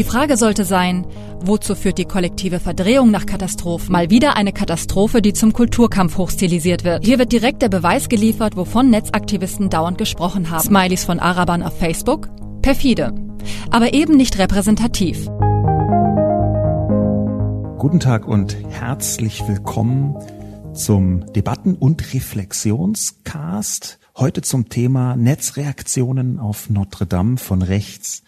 Die Frage sollte sein, wozu führt die kollektive Verdrehung nach Katastrophen? Mal wieder eine Katastrophe, die zum Kulturkampf hochstilisiert wird. Hier wird direkt der Beweis geliefert, wovon Netzaktivisten dauernd gesprochen haben. Smileys von Arabern auf Facebook? Perfide. Aber eben nicht repräsentativ. Guten Tag und herzlich willkommen zum Debatten- und Reflexionscast. Heute zum Thema Netzreaktionen auf Notre Dame von rechts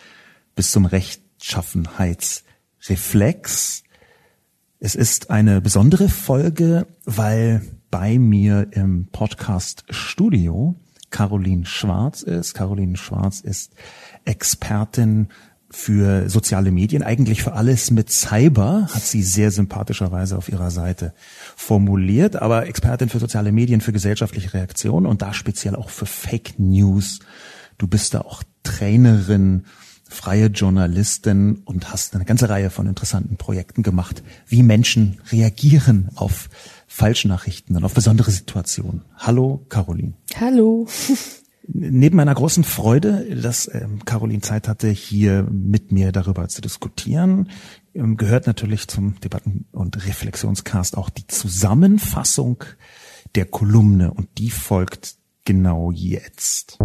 bis zum Recht Rechtschaffenheitsreflex. Es ist eine besondere Folge, weil bei mir im Podcast Studio Caroline Schwarz ist. Caroline Schwarz ist Expertin für soziale Medien, eigentlich für alles mit Cyber, hat sie sehr sympathischerweise auf ihrer Seite formuliert, aber Expertin für soziale Medien, für gesellschaftliche Reaktionen und da speziell auch für Fake News. Du bist da auch Trainerin freie Journalistin und hast eine ganze Reihe von interessanten Projekten gemacht, wie Menschen reagieren auf Falschnachrichten und auf besondere Situationen. Hallo, Caroline. Hallo. Neben meiner großen Freude, dass ähm, Caroline Zeit hatte, hier mit mir darüber zu diskutieren, ähm, gehört natürlich zum Debatten- und Reflexionscast auch die Zusammenfassung der Kolumne und die folgt genau jetzt.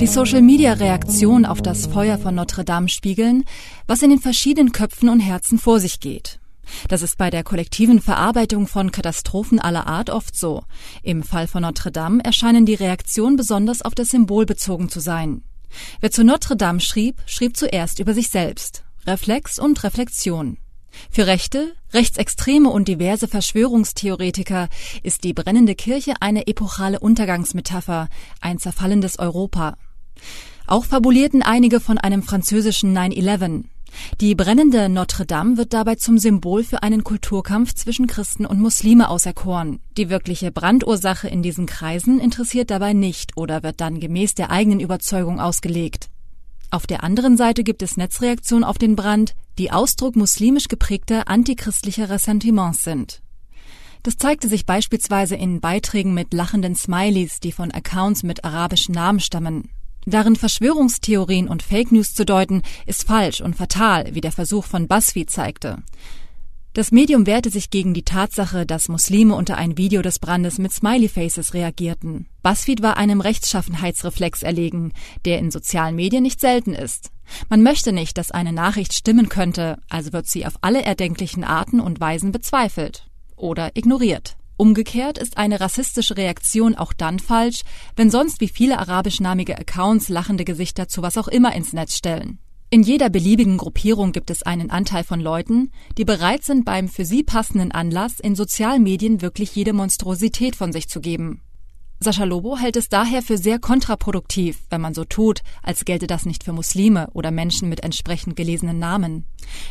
Die Social-Media-Reaktion auf das Feuer von Notre Dame spiegeln, was in den verschiedenen Köpfen und Herzen vor sich geht. Das ist bei der kollektiven Verarbeitung von Katastrophen aller Art oft so. Im Fall von Notre Dame erscheinen die Reaktionen besonders auf das Symbol bezogen zu sein. Wer zu Notre Dame schrieb, schrieb zuerst über sich selbst. Reflex und Reflexion. Für Rechte, Rechtsextreme und diverse Verschwörungstheoretiker ist die brennende Kirche eine epochale Untergangsmetapher, ein zerfallendes Europa. Auch fabulierten einige von einem französischen 9-11. Die brennende Notre Dame wird dabei zum Symbol für einen Kulturkampf zwischen Christen und Muslime auserkoren. Die wirkliche Brandursache in diesen Kreisen interessiert dabei nicht oder wird dann gemäß der eigenen Überzeugung ausgelegt. Auf der anderen Seite gibt es Netzreaktionen auf den Brand, die Ausdruck muslimisch geprägter antichristlicher Ressentiments sind. Das zeigte sich beispielsweise in Beiträgen mit lachenden Smileys, die von Accounts mit arabischen Namen stammen. Darin Verschwörungstheorien und Fake News zu deuten, ist falsch und fatal, wie der Versuch von BuzzFeed zeigte. Das Medium wehrte sich gegen die Tatsache, dass Muslime unter ein Video des Brandes mit Smiley-Faces reagierten. BuzzFeed war einem Rechtschaffenheitsreflex erlegen, der in sozialen Medien nicht selten ist. Man möchte nicht, dass eine Nachricht stimmen könnte, also wird sie auf alle erdenklichen Arten und Weisen bezweifelt oder ignoriert. Umgekehrt ist eine rassistische Reaktion auch dann falsch, wenn sonst wie viele arabischnamige Accounts lachende Gesichter zu was auch immer ins Netz stellen. In jeder beliebigen Gruppierung gibt es einen Anteil von Leuten, die bereit sind, beim für sie passenden Anlass in sozialen Medien wirklich jede Monstrosität von sich zu geben. Sascha Lobo hält es daher für sehr kontraproduktiv, wenn man so tut, als gelte das nicht für Muslime oder Menschen mit entsprechend gelesenen Namen.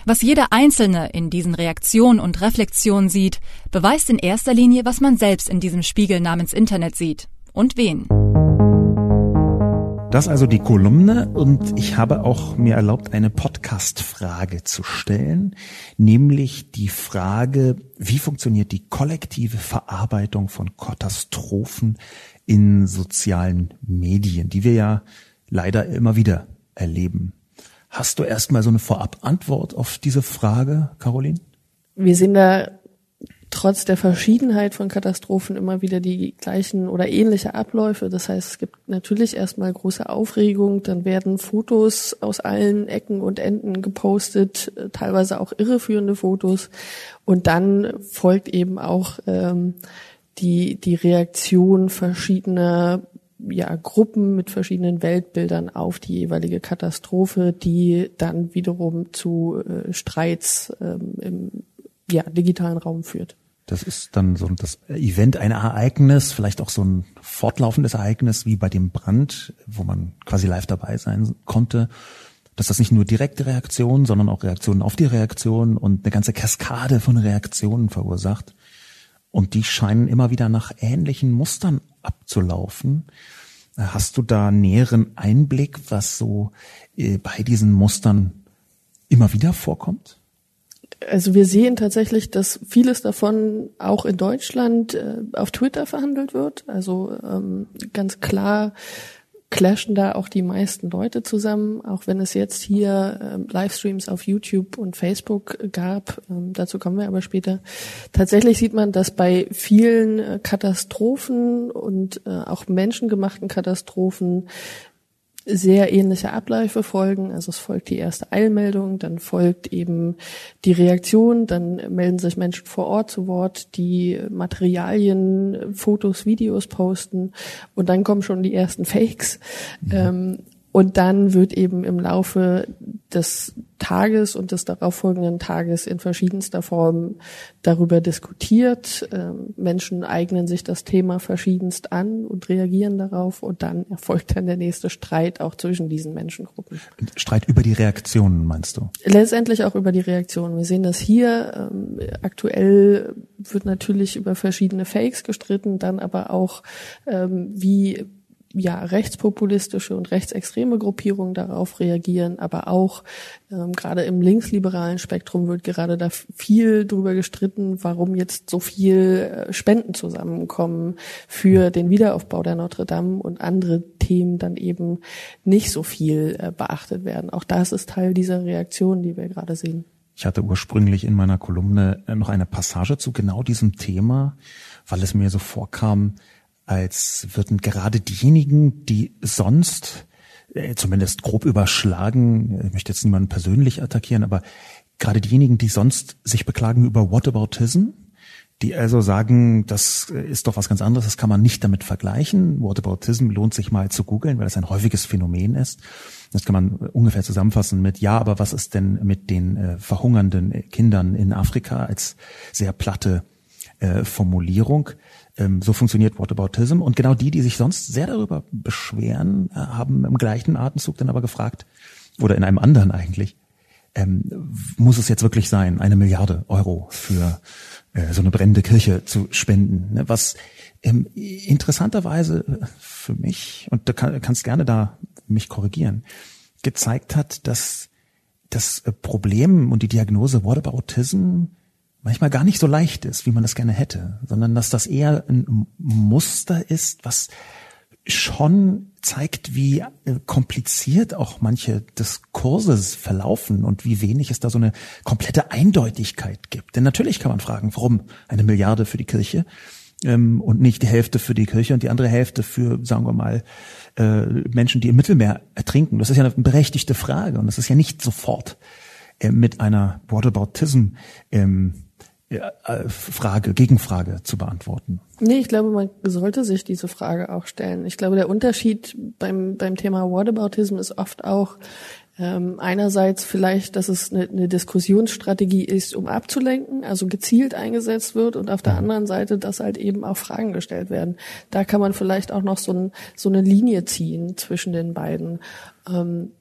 Was jeder Einzelne in diesen Reaktionen und Reflexionen sieht, beweist in erster Linie, was man selbst in diesem Spiegel namens Internet sieht. Und wen. Das also die Kolumne und ich habe auch mir erlaubt, eine Podcast-Frage zu stellen, nämlich die Frage, wie funktioniert die kollektive Verarbeitung von Katastrophen in sozialen Medien, die wir ja leider immer wieder erleben. Hast du erstmal so eine Vorab-Antwort auf diese Frage, Caroline? Wir sehen da trotz der Verschiedenheit von Katastrophen immer wieder die gleichen oder ähnliche Abläufe. Das heißt, es gibt natürlich erstmal große Aufregung, dann werden Fotos aus allen Ecken und Enden gepostet, äh, teilweise auch irreführende Fotos. Und dann folgt eben auch ähm, die, die Reaktion verschiedener ja, Gruppen mit verschiedenen Weltbildern auf die jeweilige Katastrophe, die dann wiederum zu äh, Streits ähm, im ja, digitalen Raum führt. Das ist dann so das Event, ein Ereignis, vielleicht auch so ein fortlaufendes Ereignis wie bei dem Brand, wo man quasi live dabei sein konnte. Dass das nicht nur direkte Reaktionen, sondern auch Reaktionen auf die Reaktion und eine ganze Kaskade von Reaktionen verursacht. Und die scheinen immer wieder nach ähnlichen Mustern abzulaufen. Hast du da näheren Einblick, was so äh, bei diesen Mustern immer wieder vorkommt? Also wir sehen tatsächlich, dass vieles davon auch in Deutschland äh, auf Twitter verhandelt wird. Also ähm, ganz klar clashen da auch die meisten Leute zusammen, auch wenn es jetzt hier ähm, Livestreams auf YouTube und Facebook gab. Ähm, dazu kommen wir aber später. Tatsächlich sieht man, dass bei vielen äh, Katastrophen und äh, auch menschengemachten Katastrophen sehr ähnliche Abläufe folgen. Also es folgt die erste Eilmeldung, dann folgt eben die Reaktion, dann melden sich Menschen vor Ort zu Wort, die Materialien, Fotos, Videos posten und dann kommen schon die ersten Fakes. Mhm. Ähm, und dann wird eben im Laufe des Tages und des darauffolgenden Tages in verschiedenster Form darüber diskutiert. Ähm, Menschen eignen sich das Thema verschiedenst an und reagieren darauf und dann erfolgt dann der nächste Streit auch zwischen diesen Menschengruppen. Streit über die Reaktionen, meinst du? Letztendlich auch über die Reaktionen. Wir sehen das hier. Ähm, aktuell wird natürlich über verschiedene Fakes gestritten, dann aber auch, ähm, wie ja, rechtspopulistische und rechtsextreme Gruppierungen darauf reagieren, aber auch ähm, gerade im linksliberalen Spektrum wird gerade da viel drüber gestritten, warum jetzt so viel äh, Spenden zusammenkommen für den Wiederaufbau der Notre Dame und andere Themen dann eben nicht so viel äh, beachtet werden. Auch das ist Teil dieser Reaktion, die wir gerade sehen. Ich hatte ursprünglich in meiner Kolumne äh, noch eine Passage zu genau diesem Thema, weil es mir so vorkam, als würden gerade diejenigen, die sonst äh, zumindest grob überschlagen, ich möchte jetzt niemanden persönlich attackieren, aber gerade diejenigen, die sonst sich beklagen über Whataboutism, die also sagen, das ist doch was ganz anderes, das kann man nicht damit vergleichen. Whataboutism lohnt sich mal zu googeln, weil es ein häufiges Phänomen ist. Das kann man ungefähr zusammenfassen mit, ja, aber was ist denn mit den äh, verhungernden Kindern in Afrika als sehr platte äh, Formulierung. Ähm, so funktioniert Whataboutism. Und genau die, die sich sonst sehr darüber beschweren, äh, haben im gleichen Atemzug dann aber gefragt, oder in einem anderen eigentlich, ähm, muss es jetzt wirklich sein, eine Milliarde Euro für äh, so eine brennende Kirche zu spenden? Ne? Was ähm, interessanterweise für mich, und du kann, kannst gerne da mich korrigieren, gezeigt hat, dass das Problem und die Diagnose Whataboutism manchmal gar nicht so leicht ist, wie man das gerne hätte, sondern dass das eher ein Muster ist, was schon zeigt, wie äh, kompliziert auch manche Diskurse verlaufen und wie wenig es da so eine komplette Eindeutigkeit gibt. Denn natürlich kann man fragen, warum eine Milliarde für die Kirche ähm, und nicht die Hälfte für die Kirche und die andere Hälfte für, sagen wir mal, äh, Menschen, die im Mittelmeer ertrinken. Das ist ja eine berechtigte Frage und das ist ja nicht sofort äh, mit einer Whataboutism ähm, äh, Frage, Gegenfrage zu beantworten. Nee, ich glaube, man sollte sich diese Frage auch stellen. Ich glaube, der Unterschied beim, beim Thema Whataboutism ist oft auch ähm, einerseits vielleicht, dass es eine, eine Diskussionsstrategie ist, um abzulenken, also gezielt eingesetzt wird und auf der mhm. anderen Seite, dass halt eben auch Fragen gestellt werden. Da kann man vielleicht auch noch so, ein, so eine Linie ziehen zwischen den beiden. Ähm,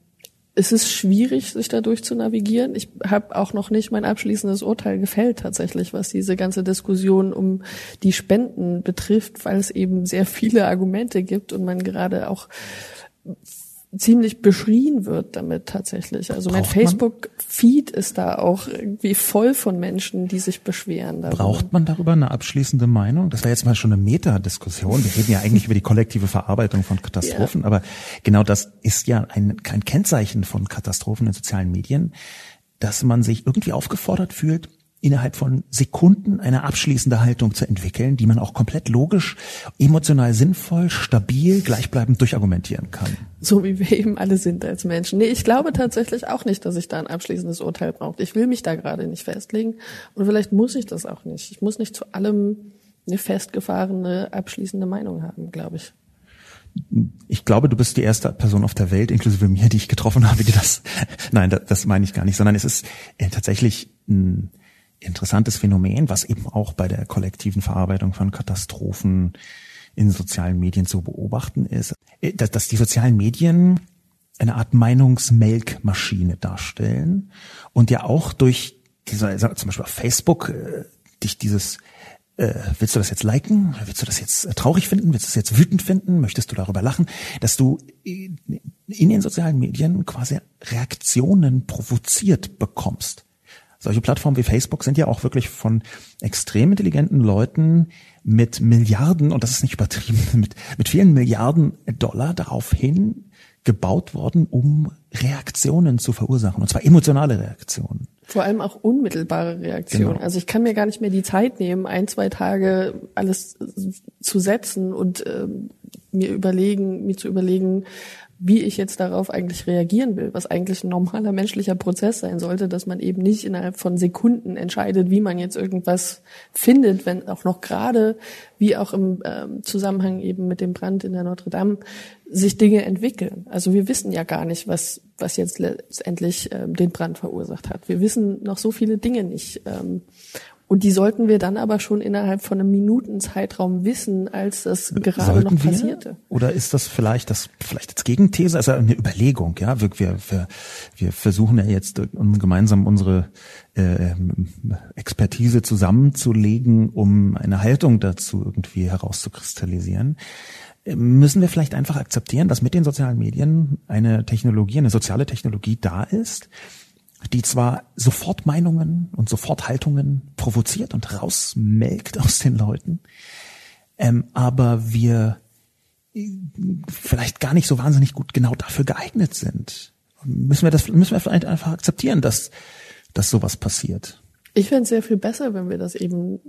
es ist schwierig, sich dadurch zu navigieren. Ich habe auch noch nicht mein abschließendes Urteil gefällt tatsächlich, was diese ganze Diskussion um die Spenden betrifft, weil es eben sehr viele Argumente gibt und man gerade auch ziemlich beschrien wird damit tatsächlich. Also mein Facebook-Feed ist da auch irgendwie voll von Menschen, die sich beschweren. Darüber. Braucht man darüber eine abschließende Meinung? Das war jetzt mal schon eine Metadiskussion. Wir reden ja eigentlich über die kollektive Verarbeitung von Katastrophen, ja. aber genau das ist ja ein, kein Kennzeichen von Katastrophen in sozialen Medien, dass man sich irgendwie aufgefordert fühlt, innerhalb von Sekunden eine abschließende Haltung zu entwickeln, die man auch komplett logisch, emotional sinnvoll, stabil, gleichbleibend durchargumentieren kann. So wie wir eben alle sind als Menschen. Nee, ich glaube tatsächlich auch nicht, dass ich da ein abschließendes Urteil brauche. Ich will mich da gerade nicht festlegen und vielleicht muss ich das auch nicht. Ich muss nicht zu allem eine festgefahrene, abschließende Meinung haben, glaube ich ich glaube, du bist die erste Person auf der Welt, inklusive mir, die ich getroffen habe, die das, nein, das, das meine ich gar nicht, sondern es ist äh, tatsächlich ein, interessantes Phänomen, was eben auch bei der kollektiven Verarbeitung von Katastrophen in sozialen Medien zu beobachten ist, äh, dass, dass die sozialen Medien eine Art Meinungsmelkmaschine darstellen und ja auch durch diese, zum Beispiel auf Facebook, äh, durch dieses äh, willst du das jetzt liken? Willst du das jetzt äh, traurig finden? Willst du das jetzt wütend finden? Möchtest du darüber lachen? Dass du in den sozialen Medien quasi Reaktionen provoziert bekommst. Solche Plattformen wie Facebook sind ja auch wirklich von extrem intelligenten Leuten mit Milliarden, und das ist nicht übertrieben, mit, mit vielen Milliarden Dollar darauf hin gebaut worden, um Reaktionen zu verursachen, und zwar emotionale Reaktionen. Vor allem auch unmittelbare Reaktionen. Genau. Also ich kann mir gar nicht mehr die Zeit nehmen, ein, zwei Tage alles zu setzen und äh, mir überlegen, mir zu überlegen, wie ich jetzt darauf eigentlich reagieren will, was eigentlich ein normaler menschlicher Prozess sein sollte, dass man eben nicht innerhalb von Sekunden entscheidet, wie man jetzt irgendwas findet, wenn auch noch gerade, wie auch im ähm, Zusammenhang eben mit dem Brand in der Notre Dame, sich Dinge entwickeln. Also wir wissen ja gar nicht, was, was jetzt letztendlich ähm, den Brand verursacht hat. Wir wissen noch so viele Dinge nicht. Ähm, und die sollten wir dann aber schon innerhalb von einem Minutenzeitraum wissen, als das gerade sollten noch passierte. Wir? Oder ist das vielleicht das vielleicht als Gegenthese, also eine Überlegung, ja? Wir, wir, wir versuchen ja jetzt gemeinsam unsere äh, Expertise zusammenzulegen, um eine Haltung dazu irgendwie herauszukristallisieren. Müssen wir vielleicht einfach akzeptieren, dass mit den sozialen Medien eine Technologie, eine soziale Technologie da ist, die zwar sofort Meinungen und sofort Haltungen provoziert und rausmelkt aus den Leuten, ähm, aber wir äh, vielleicht gar nicht so wahnsinnig gut genau dafür geeignet sind. Müssen wir das, müssen wir vielleicht einfach akzeptieren, dass, dass sowas passiert? Ich fände es sehr viel besser, wenn wir das eben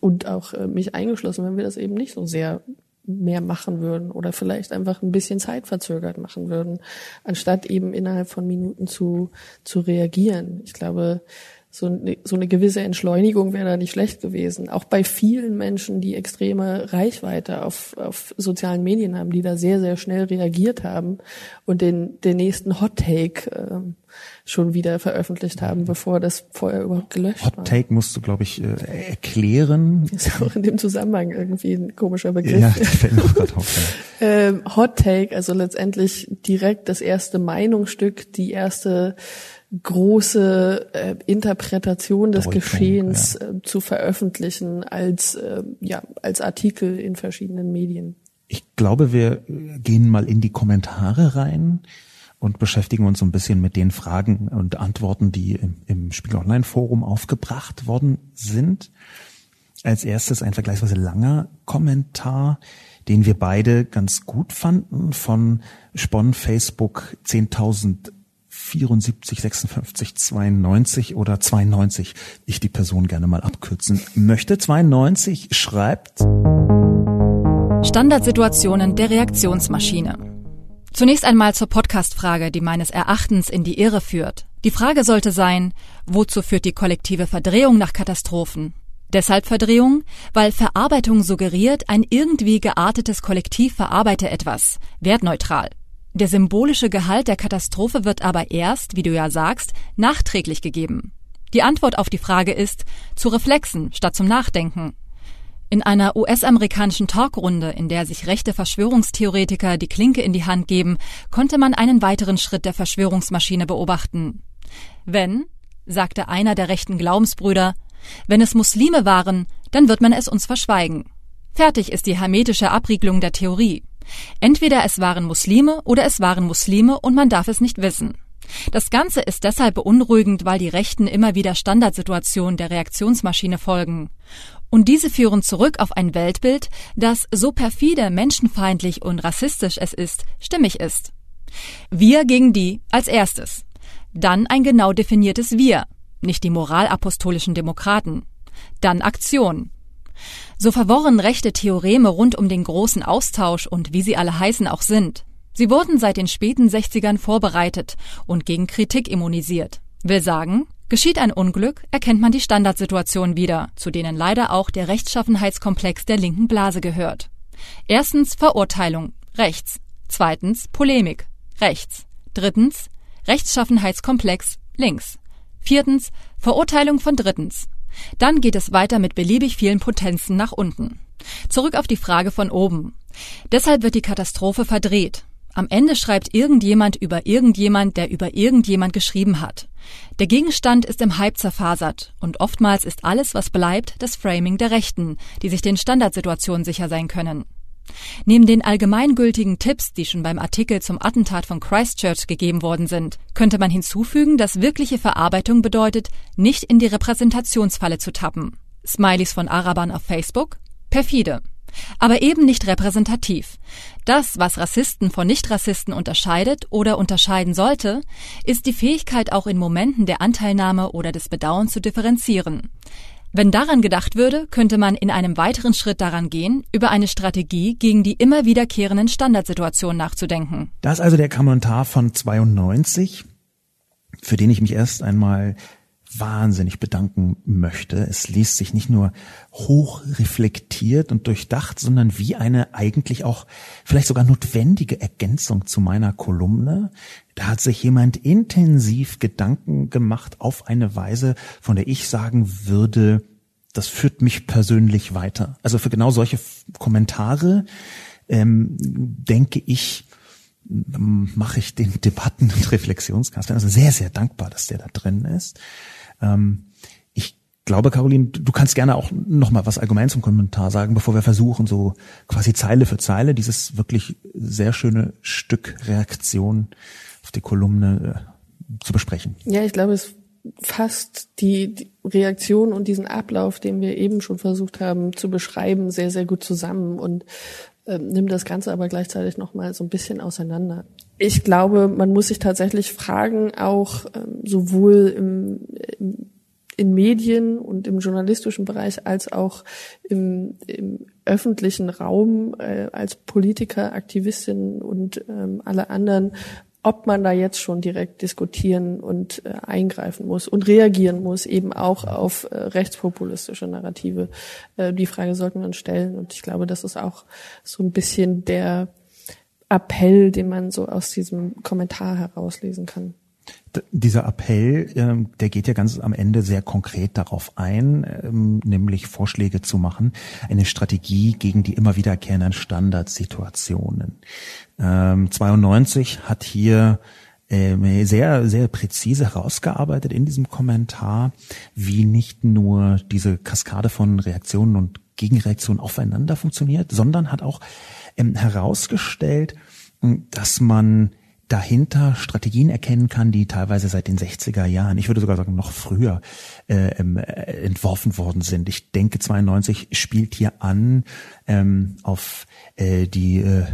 und auch äh, mich eingeschlossen, wenn wir das eben nicht so sehr mehr machen würden oder vielleicht einfach ein bisschen zeitverzögert machen würden, anstatt eben innerhalb von Minuten zu, zu reagieren. Ich glaube, so, eine, so eine gewisse Entschleunigung wäre da nicht schlecht gewesen. Auch bei vielen Menschen, die extreme Reichweite auf, auf sozialen Medien haben, die da sehr, sehr schnell reagiert haben und den, den nächsten Hot Take äh, schon wieder veröffentlicht haben, bevor das vorher überhaupt gelöscht Hot war. Hot Take musst du, glaube ich, äh, erklären. Ist auch in dem Zusammenhang irgendwie ein komischer Begriff. Ja, das fällt mir gerade auf. Ja. ähm, Hot Take, also letztendlich direkt das erste Meinungsstück, die erste große äh, Interpretation des Deutung, Geschehens ja. äh, zu veröffentlichen als äh, ja als Artikel in verschiedenen Medien. Ich glaube, wir gehen mal in die Kommentare rein und beschäftigen uns so ein bisschen mit den Fragen und Antworten, die im, im Spiegel Online Forum aufgebracht worden sind. Als erstes ein vergleichsweise langer Kommentar, den wir beide ganz gut fanden von Spon Facebook 10.000 74 56 92 oder 92, ich die Person gerne mal abkürzen möchte. 92 schreibt Standardsituationen der Reaktionsmaschine. Zunächst einmal zur Podcast-Frage, die meines Erachtens in die Irre führt. Die Frage sollte sein, wozu führt die kollektive Verdrehung nach Katastrophen? Deshalb Verdrehung, weil Verarbeitung suggeriert, ein irgendwie geartetes Kollektiv verarbeite etwas, wertneutral. Der symbolische Gehalt der Katastrophe wird aber erst, wie du ja sagst, nachträglich gegeben. Die Antwort auf die Frage ist zu Reflexen statt zum Nachdenken. In einer US-amerikanischen Talkrunde, in der sich rechte Verschwörungstheoretiker die Klinke in die Hand geben, konnte man einen weiteren Schritt der Verschwörungsmaschine beobachten. Wenn, sagte einer der rechten Glaubensbrüder, wenn es Muslime waren, dann wird man es uns verschweigen. Fertig ist die hermetische Abriegelung der Theorie. Entweder es waren Muslime oder es waren Muslime und man darf es nicht wissen. Das Ganze ist deshalb beunruhigend, weil die Rechten immer wieder Standardsituationen der Reaktionsmaschine folgen. Und diese führen zurück auf ein Weltbild, das so perfide, menschenfeindlich und rassistisch es ist, stimmig ist. Wir gegen die als erstes. Dann ein genau definiertes Wir, nicht die moralapostolischen Demokraten. Dann Aktion. So verworren rechte Theoreme rund um den großen Austausch und wie sie alle heißen auch sind. Sie wurden seit den späten 60ern vorbereitet und gegen Kritik immunisiert. Will sagen, geschieht ein Unglück, erkennt man die Standardsituation wieder, zu denen leider auch der Rechtschaffenheitskomplex der linken Blase gehört. Erstens Verurteilung, rechts. Zweitens Polemik, rechts. Drittens Rechtschaffenheitskomplex, links. Viertens Verurteilung von drittens, dann geht es weiter mit beliebig vielen Potenzen nach unten. Zurück auf die Frage von oben. Deshalb wird die Katastrophe verdreht. Am Ende schreibt irgendjemand über irgendjemand, der über irgendjemand geschrieben hat. Der Gegenstand ist im Hype zerfasert und oftmals ist alles, was bleibt, das Framing der Rechten, die sich den Standardsituationen sicher sein können. Neben den allgemeingültigen Tipps, die schon beim Artikel zum Attentat von Christchurch gegeben worden sind, könnte man hinzufügen, dass wirkliche Verarbeitung bedeutet, nicht in die Repräsentationsfalle zu tappen. Smileys von Arabern auf Facebook? Perfide. Aber eben nicht repräsentativ. Das, was Rassisten von Nichtrassisten unterscheidet oder unterscheiden sollte, ist die Fähigkeit, auch in Momenten der Anteilnahme oder des Bedauerns zu differenzieren. Wenn daran gedacht würde, könnte man in einem weiteren Schritt daran gehen, über eine Strategie gegen die immer wiederkehrenden Standardsituationen nachzudenken. Das ist also der Kommentar von 92, für den ich mich erst einmal wahnsinnig bedanken möchte. Es liest sich nicht nur hoch reflektiert und durchdacht, sondern wie eine eigentlich auch vielleicht sogar notwendige Ergänzung zu meiner Kolumne. Da hat sich jemand intensiv Gedanken gemacht auf eine Weise, von der ich sagen würde, das führt mich persönlich weiter. Also für genau solche Kommentare ähm, denke ich, mache ich den Debatten- und Reflexionskasten. Also sehr, sehr dankbar, dass der da drin ist. Ähm, ich glaube, Caroline, du kannst gerne auch noch mal was allgemein zum Kommentar sagen, bevor wir versuchen, so quasi Zeile für Zeile dieses wirklich sehr schöne Stück Reaktion auf die Kolumne äh, zu besprechen. Ja, ich glaube, es fasst die, die Reaktion und diesen Ablauf, den wir eben schon versucht haben zu beschreiben, sehr, sehr gut zusammen und ähm, nimmt das Ganze aber gleichzeitig nochmal so ein bisschen auseinander. Ich glaube, man muss sich tatsächlich fragen, auch ähm, sowohl im, im in Medien und im journalistischen Bereich als auch im, im öffentlichen Raum äh, als Politiker, Aktivistinnen und ähm, alle anderen, ob man da jetzt schon direkt diskutieren und äh, eingreifen muss und reagieren muss, eben auch auf äh, rechtspopulistische Narrative. Äh, die Frage sollten wir uns stellen. Und ich glaube, das ist auch so ein bisschen der Appell, den man so aus diesem Kommentar herauslesen kann dieser Appell, ähm, der geht ja ganz am Ende sehr konkret darauf ein, ähm, nämlich Vorschläge zu machen, eine Strategie gegen die immer wiederkehrenden Standardsituationen. 92 ähm, hat hier sehr, sehr präzise herausgearbeitet in diesem Kommentar, wie nicht nur diese Kaskade von Reaktionen und Gegenreaktionen aufeinander funktioniert, sondern hat auch herausgestellt, dass man dahinter Strategien erkennen kann, die teilweise seit den 60er Jahren, ich würde sogar sagen noch früher, äh, ähm, äh, entworfen worden sind. Ich denke, 92 spielt hier an ähm, auf äh, die äh,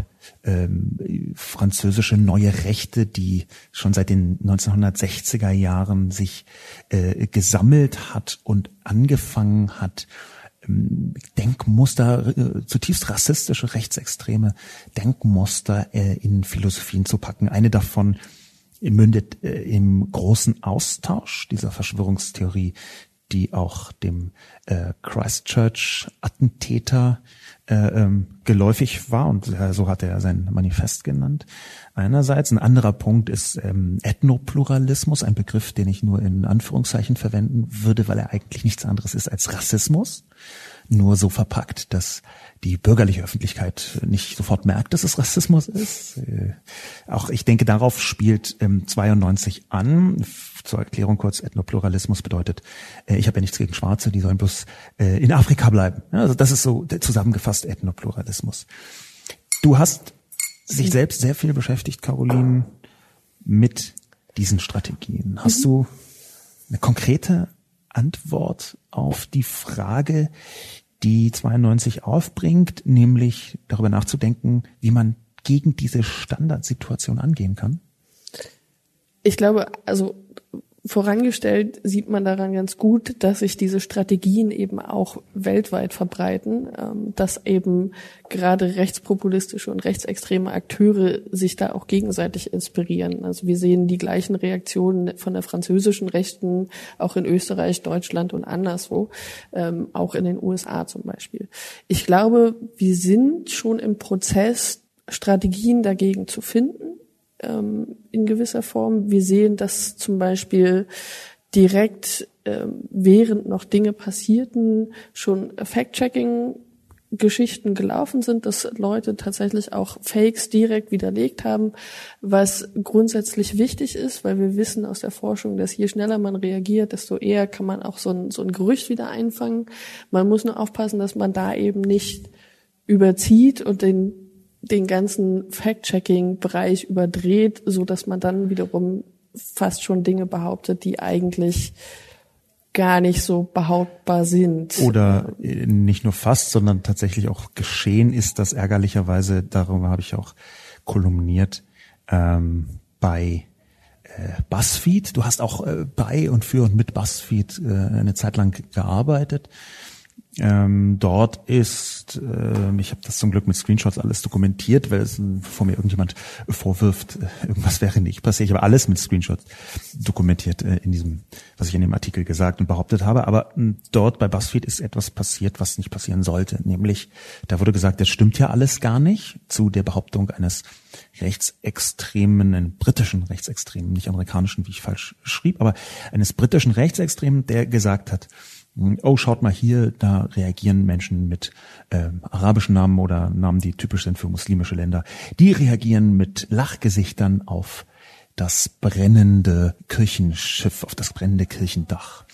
ähm, französische neue Rechte, die schon seit den 1960er Jahren sich äh, gesammelt hat und angefangen hat, ähm, Denkmuster, äh, zutiefst rassistische, rechtsextreme Denkmuster äh, in Philosophien zu packen. Eine davon mündet äh, im großen Austausch dieser Verschwörungstheorie, die auch dem Christchurch-Attentäter ähm, geläufig war und so hat er sein Manifest genannt. Einerseits ein anderer Punkt ist ähm, Ethnopluralismus, ein Begriff, den ich nur in Anführungszeichen verwenden würde, weil er eigentlich nichts anderes ist als Rassismus nur so verpackt, dass die bürgerliche Öffentlichkeit nicht sofort merkt, dass es Rassismus ist. Äh, auch ich denke, darauf spielt ähm, 92 an. Zur Erklärung kurz, Ethnopluralismus bedeutet, äh, ich habe ja nichts gegen Schwarze, die sollen bloß äh, in Afrika bleiben. Ja, also das ist so zusammengefasst Ethnopluralismus. Du hast sich selbst sehr viel beschäftigt, Caroline, mit diesen Strategien. Hast mhm. du eine konkrete Antwort auf die Frage, die 92 aufbringt, nämlich darüber nachzudenken, wie man gegen diese Standardsituation angehen kann? Ich glaube, also vorangestellt sieht man daran ganz gut, dass sich diese Strategien eben auch weltweit verbreiten, ähm, dass eben gerade rechtspopulistische und rechtsextreme Akteure sich da auch gegenseitig inspirieren. Also wir sehen die gleichen Reaktionen von der französischen Rechten auch in Österreich, Deutschland und anderswo, ähm, auch in den USA zum Beispiel. Ich glaube, wir sind schon im Prozess, Strategien dagegen zu finden ähm, in gewisser Form. Wir sehen, dass zum Beispiel direkt ähm, während noch Dinge passierten schon Fact-Checking Geschichten gelaufen sind, dass Leute tatsächlich auch Fakes direkt widerlegt haben, was grundsätzlich wichtig ist, weil wir wissen aus der Forschung, dass je schneller man reagiert, desto eher kann man auch so ein, so ein Gerücht wieder einfangen. Man muss nur aufpassen, dass man da eben nicht überzieht und den, den ganzen Fact-Checking-Bereich überdreht, so dass man dann wiederum fast schon Dinge behauptet, die eigentlich gar nicht so behauptbar sind. Oder äh, nicht nur fast, sondern tatsächlich auch geschehen ist, das ärgerlicherweise, darüber habe ich auch kolumniert, ähm, bei äh, BuzzFeed. Du hast auch äh, bei und für und mit BuzzFeed äh, eine Zeit lang gearbeitet. Ähm, dort ist, äh, ich habe das zum Glück mit Screenshots alles dokumentiert, weil es vor mir irgendjemand vorwirft, äh, irgendwas wäre nicht passiert. Ich habe alles mit Screenshots dokumentiert äh, in diesem, was ich in dem Artikel gesagt und behauptet habe. Aber äh, dort bei BuzzFeed ist etwas passiert, was nicht passieren sollte. Nämlich, da wurde gesagt, das stimmt ja alles gar nicht zu der Behauptung eines rechtsextremen, einen britischen Rechtsextremen, nicht amerikanischen, wie ich falsch schrieb, aber eines britischen Rechtsextremen, der gesagt hat, oh, schaut mal hier, da reagieren Menschen mit äh, arabischen Namen oder Namen, die typisch sind für muslimische Länder. Die reagieren mit Lachgesichtern auf das brennende Kirchenschiff, auf das brennende Kirchendach.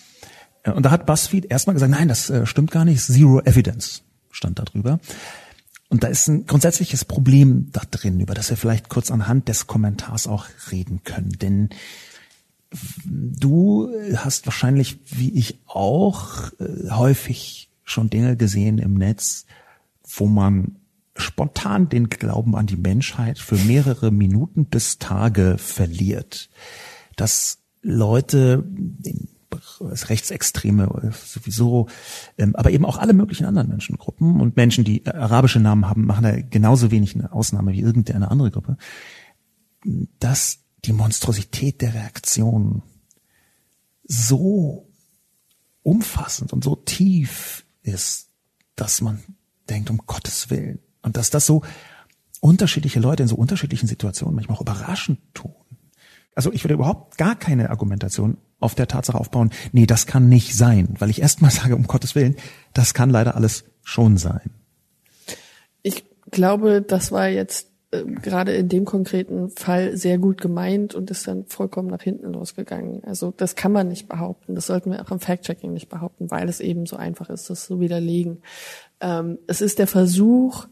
Äh, und da hat BuzzFeed erstmal gesagt, nein, das äh, stimmt gar nicht, Zero Evidence stand da drüber. Und da ist ein grundsätzliches Problem da drin, über das wir vielleicht kurz anhand des Kommentars auch reden können. Denn Du hast wahrscheinlich, wie ich auch, äh, häufig schon Dinge gesehen im Netz, wo man spontan den Glauben an die Menschheit für mehrere Minuten bis Tage verliert. Dass Leute, Rechtsextreme sowieso, ähm, aber eben auch alle möglichen anderen Menschengruppen und Menschen, die arabische Namen haben, machen da genauso wenig eine Ausnahme wie irgendeine andere Gruppe, dass die Monstrosität der Reaktion so umfassend und so tief ist, dass man denkt, um Gottes Willen. Und dass das so unterschiedliche Leute in so unterschiedlichen Situationen manchmal auch überraschend tun. Also ich würde überhaupt gar keine Argumentation auf der Tatsache aufbauen, nee, das kann nicht sein, weil ich erstmal sage, um Gottes Willen, das kann leider alles schon sein. Ich glaube, das war jetzt äh, gerade in dem konkreten Fall sehr gut gemeint und ist dann vollkommen nach hinten losgegangen. Also das kann man nicht behaupten. Das sollten wir auch im Fact-Checking nicht behaupten, weil es eben so einfach ist, das zu widerlegen. Ähm, es ist der Versuch,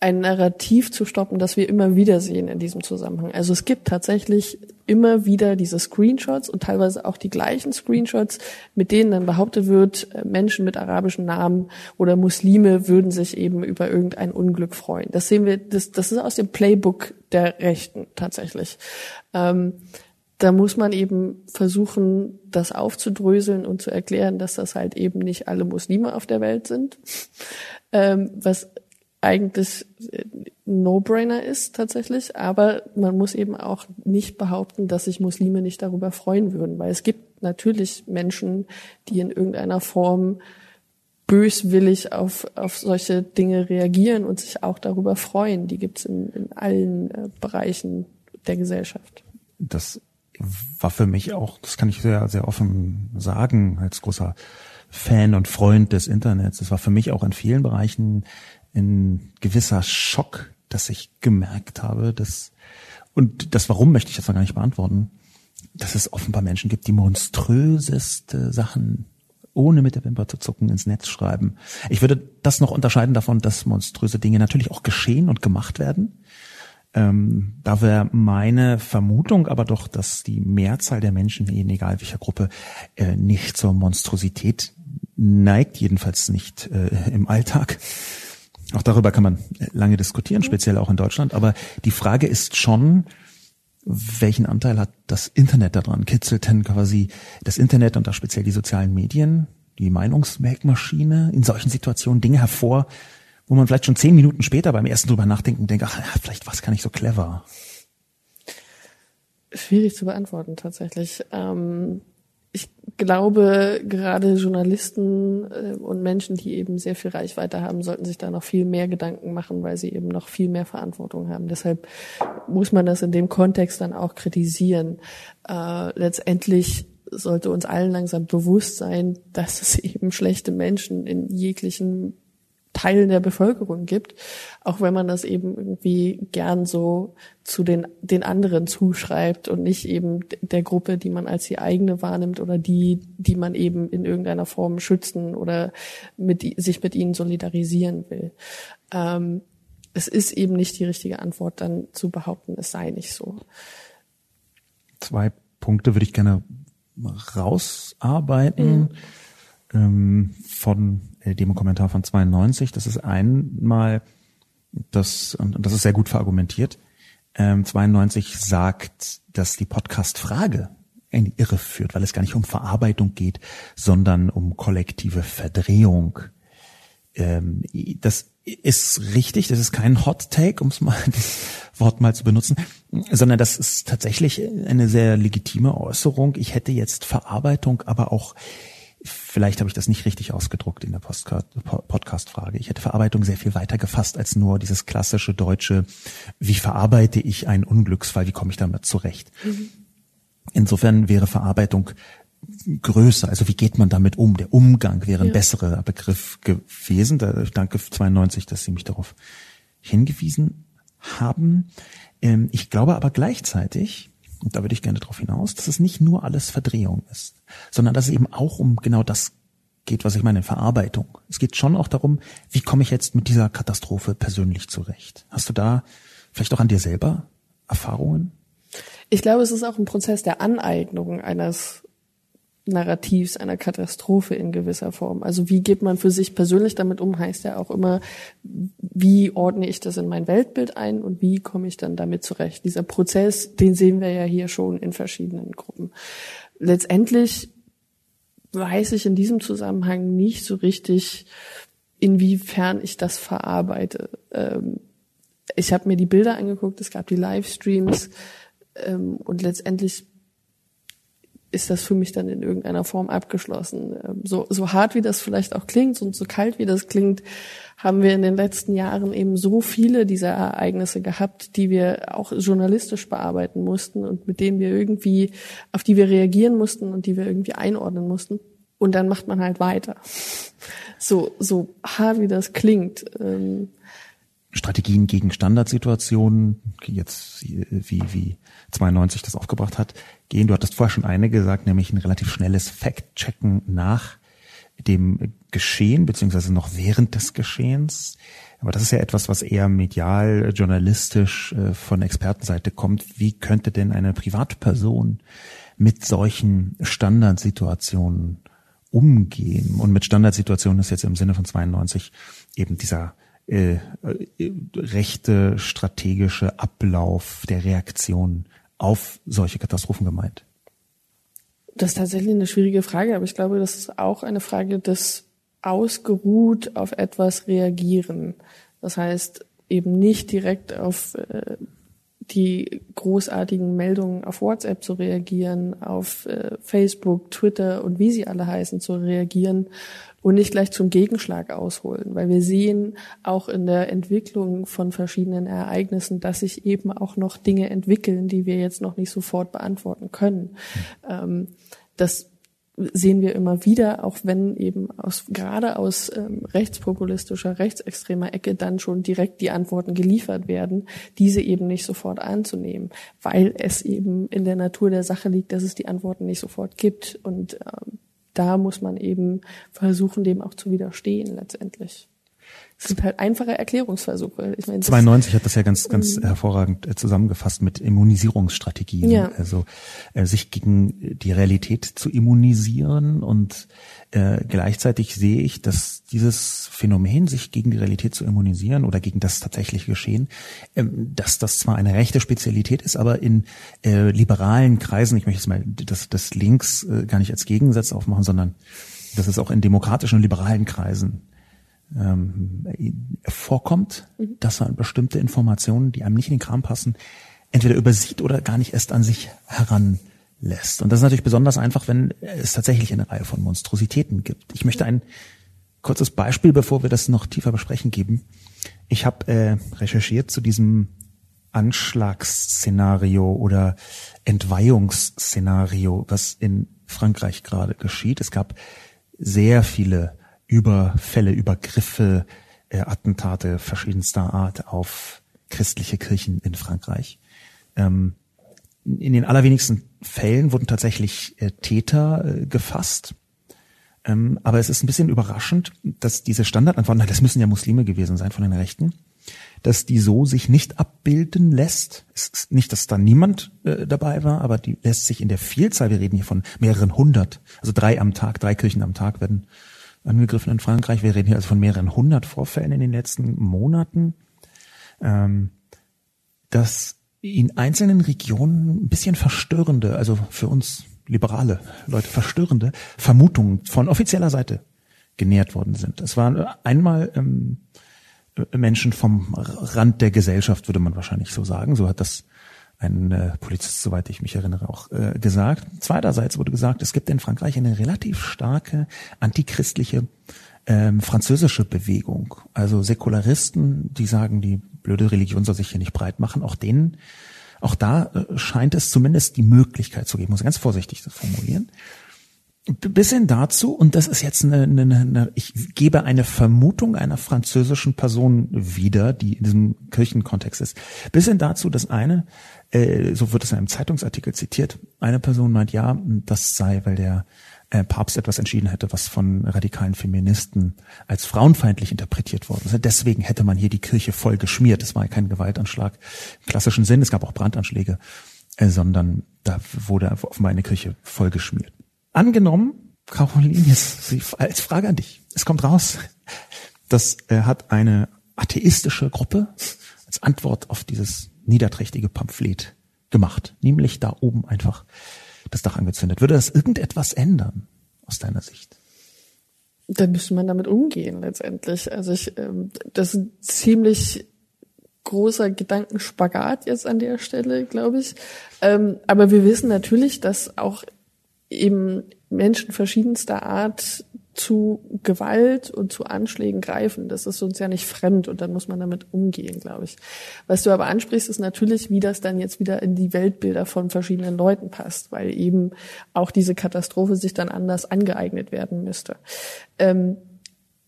ein Narrativ zu stoppen, das wir immer wieder sehen in diesem Zusammenhang. Also es gibt tatsächlich immer wieder diese Screenshots und teilweise auch die gleichen Screenshots, mit denen dann behauptet wird, äh, Menschen mit arabischen Namen oder Muslime würden sich eben über irgendein Unglück freuen. Das sehen wir, das, das ist aus dem Playbook der Rechten tatsächlich. Ähm, da muss man eben versuchen, das aufzudröseln und zu erklären, dass das halt eben nicht alle Muslime auf der Welt sind. Ähm, was eigentlich No-Brainer ist tatsächlich, aber man muss eben auch nicht behaupten, dass sich Muslime nicht darüber freuen würden, weil es gibt natürlich Menschen, die in irgendeiner Form böswillig auf, auf solche Dinge reagieren und sich auch darüber freuen. Die gibt es in, in allen äh, Bereichen der Gesellschaft. Das war für mich auch, das kann ich sehr, sehr offen sagen, als großer Fan und Freund des Internets. Das war für mich auch in vielen Bereichen ein gewisser Schock, dass ich gemerkt habe, dass, und das Warum möchte ich jetzt noch gar nicht beantworten, dass es offenbar Menschen gibt, die monströseste Sachen ohne mit der Wimper zu zucken ins Netz schreiben. Ich würde das noch unterscheiden davon, dass monströse Dinge natürlich auch geschehen und gemacht werden. Ähm, da wäre meine Vermutung aber doch, dass die Mehrzahl der Menschen, egal welcher Gruppe, äh, nicht zur Monstrosität neigt, jedenfalls nicht äh, im Alltag. Auch darüber kann man lange diskutieren, speziell auch in Deutschland. Aber die Frage ist schon, welchen Anteil hat das Internet daran? Kitzelt denn quasi das Internet und da speziell die sozialen Medien, die Meinungsmelkmaschine in solchen Situationen Dinge hervor, wo man vielleicht schon zehn Minuten später beim ersten drüber nachdenken denkt, ach, vielleicht was kann ich so clever? Schwierig zu beantworten tatsächlich. Ähm ich glaube, gerade Journalisten äh, und Menschen, die eben sehr viel Reichweite haben, sollten sich da noch viel mehr Gedanken machen, weil sie eben noch viel mehr Verantwortung haben. Deshalb muss man das in dem Kontext dann auch kritisieren. Äh, letztendlich sollte uns allen langsam bewusst sein, dass es eben schlechte Menschen in jeglichen Teilen der Bevölkerung gibt, auch wenn man das eben irgendwie gern so zu den, den anderen zuschreibt und nicht eben der Gruppe, die man als die eigene wahrnimmt oder die, die man eben in irgendeiner Form schützen oder mit, sich mit ihnen solidarisieren will. Ähm, es ist eben nicht die richtige Antwort, dann zu behaupten, es sei nicht so. Zwei Punkte würde ich gerne rausarbeiten mhm. Ähm, von äh, dem Kommentar von 92. Das ist einmal, das, und das ist sehr gut verargumentiert, ähm, 92 sagt, dass die Podcast-Frage in die Irre führt, weil es gar nicht um Verarbeitung geht, sondern um kollektive Verdrehung. Ähm, das ist richtig, das ist kein Hot Take, um mal das Wort mal zu benutzen, sondern das ist tatsächlich eine sehr legitime Äußerung. Ich hätte jetzt Verarbeitung, aber auch vielleicht habe ich das nicht richtig ausgedruckt in der Podcast-Frage. Ich hätte Verarbeitung sehr viel weiter gefasst als nur dieses klassische deutsche, wie verarbeite ich einen Unglücksfall, wie komme ich damit zurecht. Mhm. Insofern wäre Verarbeitung größer. Also wie geht man damit um? Der Umgang wäre ein ja. besserer Begriff gewesen. Da, danke 92, dass Sie mich darauf hingewiesen haben. Ähm, ich glaube aber gleichzeitig, und da würde ich gerne darauf hinaus, dass es nicht nur alles Verdrehung ist, sondern dass es eben auch um genau das geht, was ich meine, Verarbeitung. Es geht schon auch darum, wie komme ich jetzt mit dieser Katastrophe persönlich zurecht? Hast du da vielleicht auch an dir selber Erfahrungen? Ich glaube, es ist auch ein Prozess der Aneignung eines Narrativs einer Katastrophe in gewisser Form. Also wie geht man für sich persönlich damit um, heißt ja auch immer, wie ordne ich das in mein Weltbild ein und wie komme ich dann damit zurecht. Dieser Prozess, den sehen wir ja hier schon in verschiedenen Gruppen. Letztendlich weiß ich in diesem Zusammenhang nicht so richtig, inwiefern ich das verarbeite. Ähm, ich habe mir die Bilder angeguckt, es gab die Livestreams ähm, und letztendlich ist das für mich dann in irgendeiner Form abgeschlossen. Ähm, so, so hart wie das vielleicht auch klingt und so kalt wie das klingt, haben wir in den letzten Jahren eben so viele dieser Ereignisse gehabt, die wir auch journalistisch bearbeiten mussten und mit denen wir irgendwie, auf die wir reagieren mussten und die wir irgendwie einordnen mussten. Und dann macht man halt weiter. So, so hart wie das klingt. Ähm, Strategien gegen Standardsituationen, jetzt wie, wie 92 das aufgebracht hat, gehen. Du hattest vorher schon eine gesagt, nämlich ein relativ schnelles Fact-Checken nach dem Geschehen, beziehungsweise noch während des Geschehens. Aber das ist ja etwas, was eher medial, journalistisch äh, von Expertenseite kommt. Wie könnte denn eine Privatperson mit solchen Standardsituationen umgehen? Und mit Standardsituationen ist jetzt im Sinne von 92 eben dieser äh, äh, rechte strategische Ablauf der Reaktion auf solche Katastrophen gemeint? Das ist tatsächlich eine schwierige Frage, aber ich glaube, das ist auch eine Frage des ausgeruht auf etwas reagieren. Das heißt, eben nicht direkt auf äh, die großartigen Meldungen auf WhatsApp zu reagieren, auf äh, Facebook, Twitter und wie sie alle heißen zu reagieren und nicht gleich zum Gegenschlag ausholen, weil wir sehen auch in der Entwicklung von verschiedenen Ereignissen, dass sich eben auch noch Dinge entwickeln, die wir jetzt noch nicht sofort beantworten können. Mhm. das sehen wir immer wieder, auch wenn eben aus, gerade aus ähm, rechtspopulistischer, rechtsextremer Ecke dann schon direkt die Antworten geliefert werden, diese eben nicht sofort anzunehmen, weil es eben in der Natur der Sache liegt, dass es die Antworten nicht sofort gibt. Und ähm, da muss man eben versuchen, dem auch zu widerstehen letztendlich. Es gibt halt einfache Erklärungsversuche. Ich meine, 92 hat das ja ganz, ganz mhm. hervorragend äh, zusammengefasst mit Immunisierungsstrategien. Ja. Also äh, sich gegen die Realität zu immunisieren und äh, gleichzeitig sehe ich, dass dieses Phänomen, sich gegen die Realität zu immunisieren oder gegen das tatsächliche Geschehen, ähm, dass das zwar eine rechte Spezialität ist, aber in äh, liberalen Kreisen, ich möchte jetzt mal das, das Links äh, gar nicht als Gegensatz aufmachen, sondern dass es auch in demokratischen und liberalen Kreisen ähm, vorkommt, mhm. dass man bestimmte Informationen, die einem nicht in den Kram passen, entweder übersieht oder gar nicht erst an sich heranlässt. Und das ist natürlich besonders einfach, wenn es tatsächlich eine Reihe von Monstrositäten gibt. Ich möchte ein kurzes Beispiel, bevor wir das noch tiefer besprechen, geben. Ich habe äh, recherchiert zu diesem Anschlagsszenario oder Entweihungsszenario, was in Frankreich gerade geschieht. Es gab sehr viele Überfälle, Übergriffe, äh, Attentate verschiedenster Art auf christliche Kirchen in Frankreich. Ähm, in den allerwenigsten Fällen wurden tatsächlich äh, Täter äh, gefasst. Ähm, aber es ist ein bisschen überraschend, dass diese Standardantworten, das müssen ja Muslime gewesen sein von den Rechten, dass die so sich nicht abbilden lässt. Es ist nicht, dass da niemand äh, dabei war, aber die lässt sich in der Vielzahl, wir reden hier von mehreren hundert, also drei am Tag, drei Kirchen am Tag werden angegriffen in Frankreich. Wir reden hier also von mehreren hundert Vorfällen in den letzten Monaten. Ähm, dass in einzelnen Regionen ein bisschen verstörende, also für uns liberale Leute verstörende Vermutungen von offizieller Seite genährt worden sind. Es waren einmal ähm, Menschen vom Rand der Gesellschaft, würde man wahrscheinlich so sagen. So hat das ein äh, Polizist, soweit ich mich erinnere, auch äh, gesagt. Zweiterseits wurde gesagt, es gibt in Frankreich eine relativ starke antichristliche ähm, französische Bewegung. Also Säkularisten, die sagen, die blöde Religion soll sich hier nicht breit machen. Auch denen, auch da äh, scheint es zumindest die Möglichkeit zu geben, muss ganz vorsichtig das formulieren. Bis hin dazu, und das ist jetzt eine, eine, eine, ich gebe eine Vermutung einer französischen Person wieder, die in diesem Kirchenkontext ist, bis hin dazu, dass eine, äh, so wird es in einem Zeitungsartikel zitiert, eine Person meint, ja, das sei, weil der äh, Papst etwas entschieden hätte, was von radikalen Feministen als frauenfeindlich interpretiert worden ist. Deswegen hätte man hier die Kirche voll geschmiert. Es war ja kein Gewaltanschlag im klassischen Sinn, es gab auch Brandanschläge, äh, sondern da wurde offenbar eine Kirche voll geschmiert. Angenommen, Caroline, jetzt als Frage an dich. Es kommt raus, das äh, hat eine atheistische Gruppe als Antwort auf dieses niederträchtige Pamphlet gemacht, nämlich da oben einfach das Dach angezündet. Würde das irgendetwas ändern aus deiner Sicht? Dann müsste man damit umgehen letztendlich. Also ich, ähm, das ist ein ziemlich großer Gedankenspagat jetzt an der Stelle, glaube ich. Ähm, aber wir wissen natürlich, dass auch eben Menschen verschiedenster Art zu Gewalt und zu Anschlägen greifen. Das ist uns ja nicht fremd und dann muss man damit umgehen, glaube ich. Was du aber ansprichst, ist natürlich, wie das dann jetzt wieder in die Weltbilder von verschiedenen Leuten passt, weil eben auch diese Katastrophe sich dann anders angeeignet werden müsste. Ähm,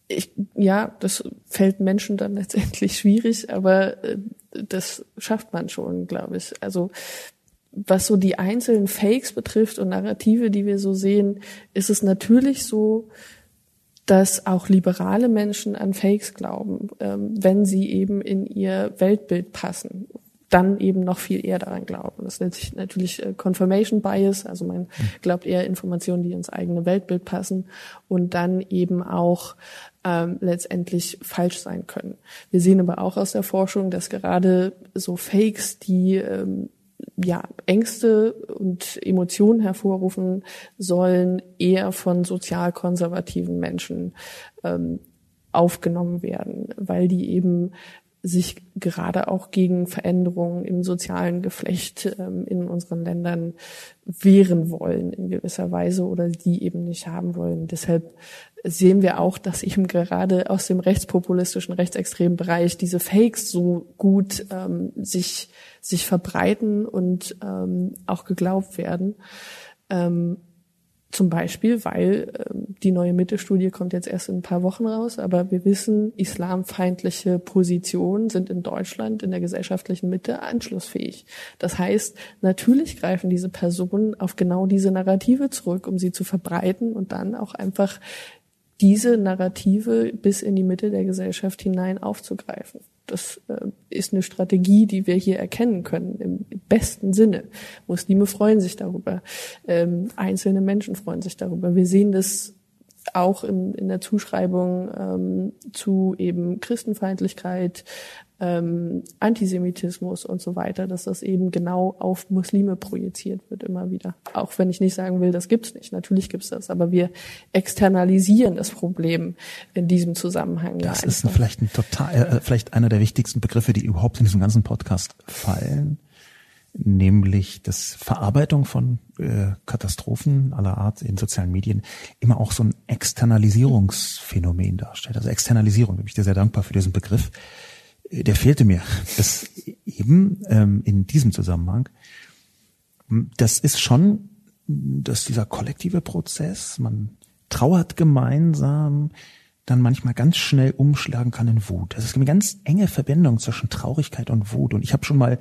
ich, ja, das fällt Menschen dann letztendlich schwierig, aber äh, das schafft man schon, glaube ich. Also was so die einzelnen Fakes betrifft und Narrative, die wir so sehen, ist es natürlich so, dass auch liberale Menschen an Fakes glauben, ähm, wenn sie eben in ihr Weltbild passen. Dann eben noch viel eher daran glauben. Das nennt sich natürlich äh, Confirmation Bias, also man glaubt eher Informationen, die ins eigene Weltbild passen und dann eben auch ähm, letztendlich falsch sein können. Wir sehen aber auch aus der Forschung, dass gerade so Fakes, die ähm, ja, Ängste und Emotionen hervorrufen sollen, eher von sozial konservativen Menschen ähm, aufgenommen werden, weil die eben sich gerade auch gegen Veränderungen im sozialen Geflecht ähm, in unseren Ländern wehren wollen in gewisser Weise oder die eben nicht haben wollen. Deshalb sehen wir auch, dass eben gerade aus dem rechtspopulistischen, rechtsextremen Bereich diese Fakes so gut ähm, sich, sich verbreiten und ähm, auch geglaubt werden. Ähm, zum Beispiel, weil ähm, die neue Mitte-Studie kommt jetzt erst in ein paar Wochen raus, aber wir wissen, islamfeindliche Positionen sind in Deutschland in der gesellschaftlichen Mitte anschlussfähig. Das heißt, natürlich greifen diese Personen auf genau diese Narrative zurück, um sie zu verbreiten und dann auch einfach diese Narrative bis in die Mitte der Gesellschaft hinein aufzugreifen. Das äh, ist eine Strategie, die wir hier erkennen können, im besten Sinne. Muslime freuen sich darüber, ähm, einzelne Menschen freuen sich darüber. Wir sehen das auch in, in der Zuschreibung ähm, zu eben Christenfeindlichkeit, ähm, Antisemitismus und so weiter, dass das eben genau auf Muslime projiziert wird immer wieder. Auch wenn ich nicht sagen will, das gibt's nicht. Natürlich gibt's das, aber wir externalisieren das Problem in diesem Zusammenhang. Das ja ist vielleicht ein total, äh, vielleicht einer der wichtigsten Begriffe, die überhaupt in diesem ganzen Podcast fallen nämlich dass Verarbeitung von äh, Katastrophen aller Art in sozialen Medien immer auch so ein Externalisierungsphänomen darstellt. Also Externalisierung, bin ich dir sehr dankbar für diesen Begriff der fehlte mir. Das eben ähm, in diesem Zusammenhang. Das ist schon, dass dieser kollektive Prozess, man trauert gemeinsam, dann manchmal ganz schnell umschlagen kann in Wut. Also es gibt eine ganz enge Verbindung zwischen Traurigkeit und Wut. Und ich habe schon mal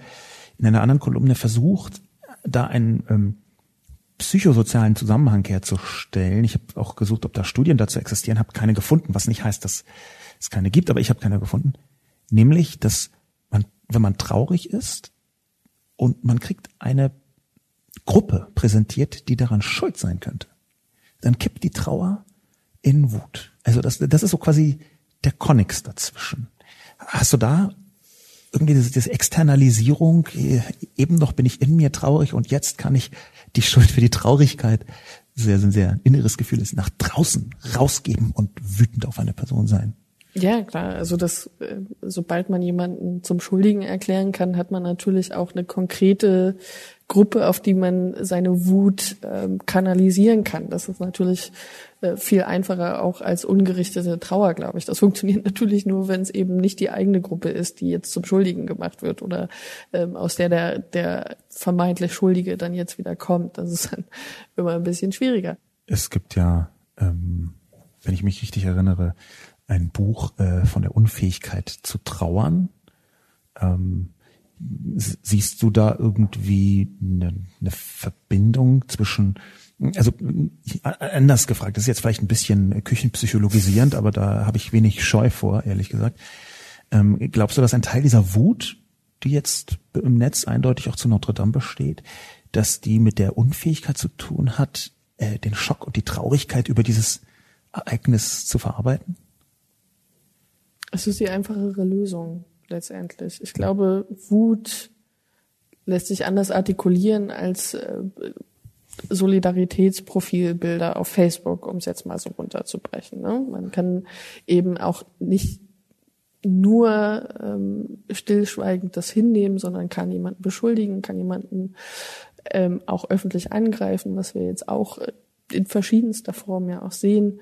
in einer anderen Kolumne versucht, da einen ähm, psychosozialen Zusammenhang herzustellen. Ich habe auch gesucht, ob da Studien dazu existieren, habe keine gefunden, was nicht heißt, dass es keine gibt, aber ich habe keine gefunden. Nämlich, dass man, wenn man traurig ist und man kriegt eine Gruppe präsentiert, die daran schuld sein könnte, dann kippt die Trauer in Wut. Also das, das ist so quasi der Konnex dazwischen. Hast du da irgendwie diese, diese Externalisierung, eben noch bin ich in mir traurig und jetzt kann ich die Schuld für die Traurigkeit, sehr, sehr, sehr inneres Gefühl ist, nach draußen rausgeben und wütend auf eine Person sein. Ja, klar. Also das, äh, sobald man jemanden zum Schuldigen erklären kann, hat man natürlich auch eine konkrete Gruppe, auf die man seine Wut ähm, kanalisieren kann. Das ist natürlich äh, viel einfacher auch als ungerichtete Trauer, glaube ich. Das funktioniert natürlich nur, wenn es eben nicht die eigene Gruppe ist, die jetzt zum Schuldigen gemacht wird oder ähm, aus der der, der vermeintlich Schuldige dann jetzt wieder kommt. Das ist dann immer ein bisschen schwieriger. Es gibt ja, ähm, wenn ich mich richtig erinnere, ein Buch äh, von der Unfähigkeit zu trauern. Ähm, siehst du da irgendwie eine, eine Verbindung zwischen also anders gefragt, das ist jetzt vielleicht ein bisschen küchenpsychologisierend, aber da habe ich wenig Scheu vor, ehrlich gesagt. Ähm, glaubst du, dass ein Teil dieser Wut, die jetzt im Netz eindeutig auch zu Notre Dame besteht, dass die mit der Unfähigkeit zu tun hat, äh, den Schock und die Traurigkeit über dieses Ereignis zu verarbeiten? Es ist die einfachere Lösung letztendlich. Ich glaube, Wut lässt sich anders artikulieren als äh, Solidaritätsprofilbilder auf Facebook, um es jetzt mal so runterzubrechen. Ne? Man kann eben auch nicht nur ähm, stillschweigend das hinnehmen, sondern kann jemanden beschuldigen, kann jemanden ähm, auch öffentlich angreifen, was wir jetzt auch in verschiedenster Form ja auch sehen.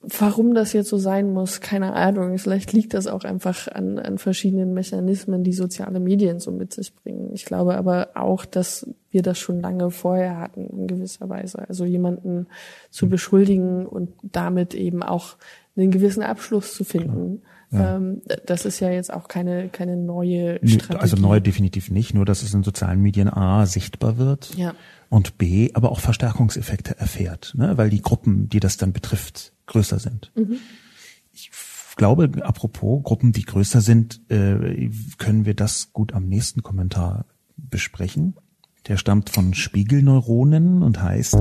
Warum das jetzt so sein muss, keine Ahnung. Vielleicht liegt das auch einfach an, an verschiedenen Mechanismen, die soziale Medien so mit sich bringen. Ich glaube aber auch, dass wir das schon lange vorher hatten, in gewisser Weise. Also jemanden zu hm. beschuldigen und damit eben auch einen gewissen Abschluss zu finden. Ja. Ähm, das ist ja jetzt auch keine, keine neue Strategie. Also neu definitiv nicht, nur dass es in sozialen Medien A sichtbar wird. Ja und B, aber auch Verstärkungseffekte erfährt, ne? weil die Gruppen, die das dann betrifft, größer sind. Mhm. Ich glaube, apropos Gruppen, die größer sind, äh, können wir das gut am nächsten Kommentar besprechen. Der stammt von Spiegelneuronen und heißt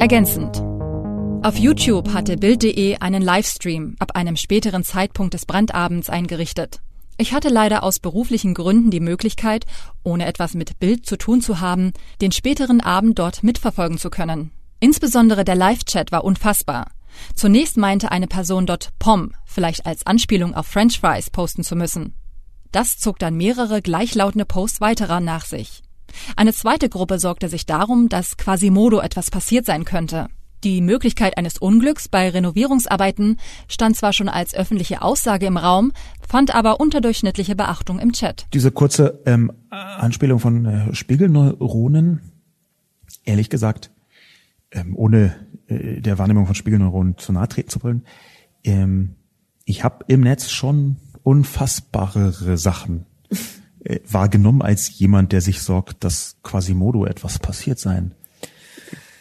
Ergänzend. Auf YouTube hatte Bild.de einen Livestream ab einem späteren Zeitpunkt des Brandabends eingerichtet. Ich hatte leider aus beruflichen Gründen die Möglichkeit, ohne etwas mit Bild zu tun zu haben, den späteren Abend dort mitverfolgen zu können. Insbesondere der Live-Chat war unfassbar. Zunächst meinte eine Person dort Pom, vielleicht als Anspielung auf French Fries posten zu müssen. Das zog dann mehrere gleichlautende Posts weiterer nach sich. Eine zweite Gruppe sorgte sich darum, dass Quasimodo etwas passiert sein könnte. Die Möglichkeit eines Unglücks bei Renovierungsarbeiten stand zwar schon als öffentliche Aussage im Raum, fand aber unterdurchschnittliche Beachtung im Chat. Diese kurze ähm, Anspielung von äh, Spiegelneuronen, ehrlich gesagt, ähm, ohne äh, der Wahrnehmung von Spiegelneuronen zu nahe treten zu wollen, ähm, ich habe im Netz schon unfassbarere Sachen äh, wahrgenommen als jemand, der sich sorgt, dass Quasimodo etwas passiert sein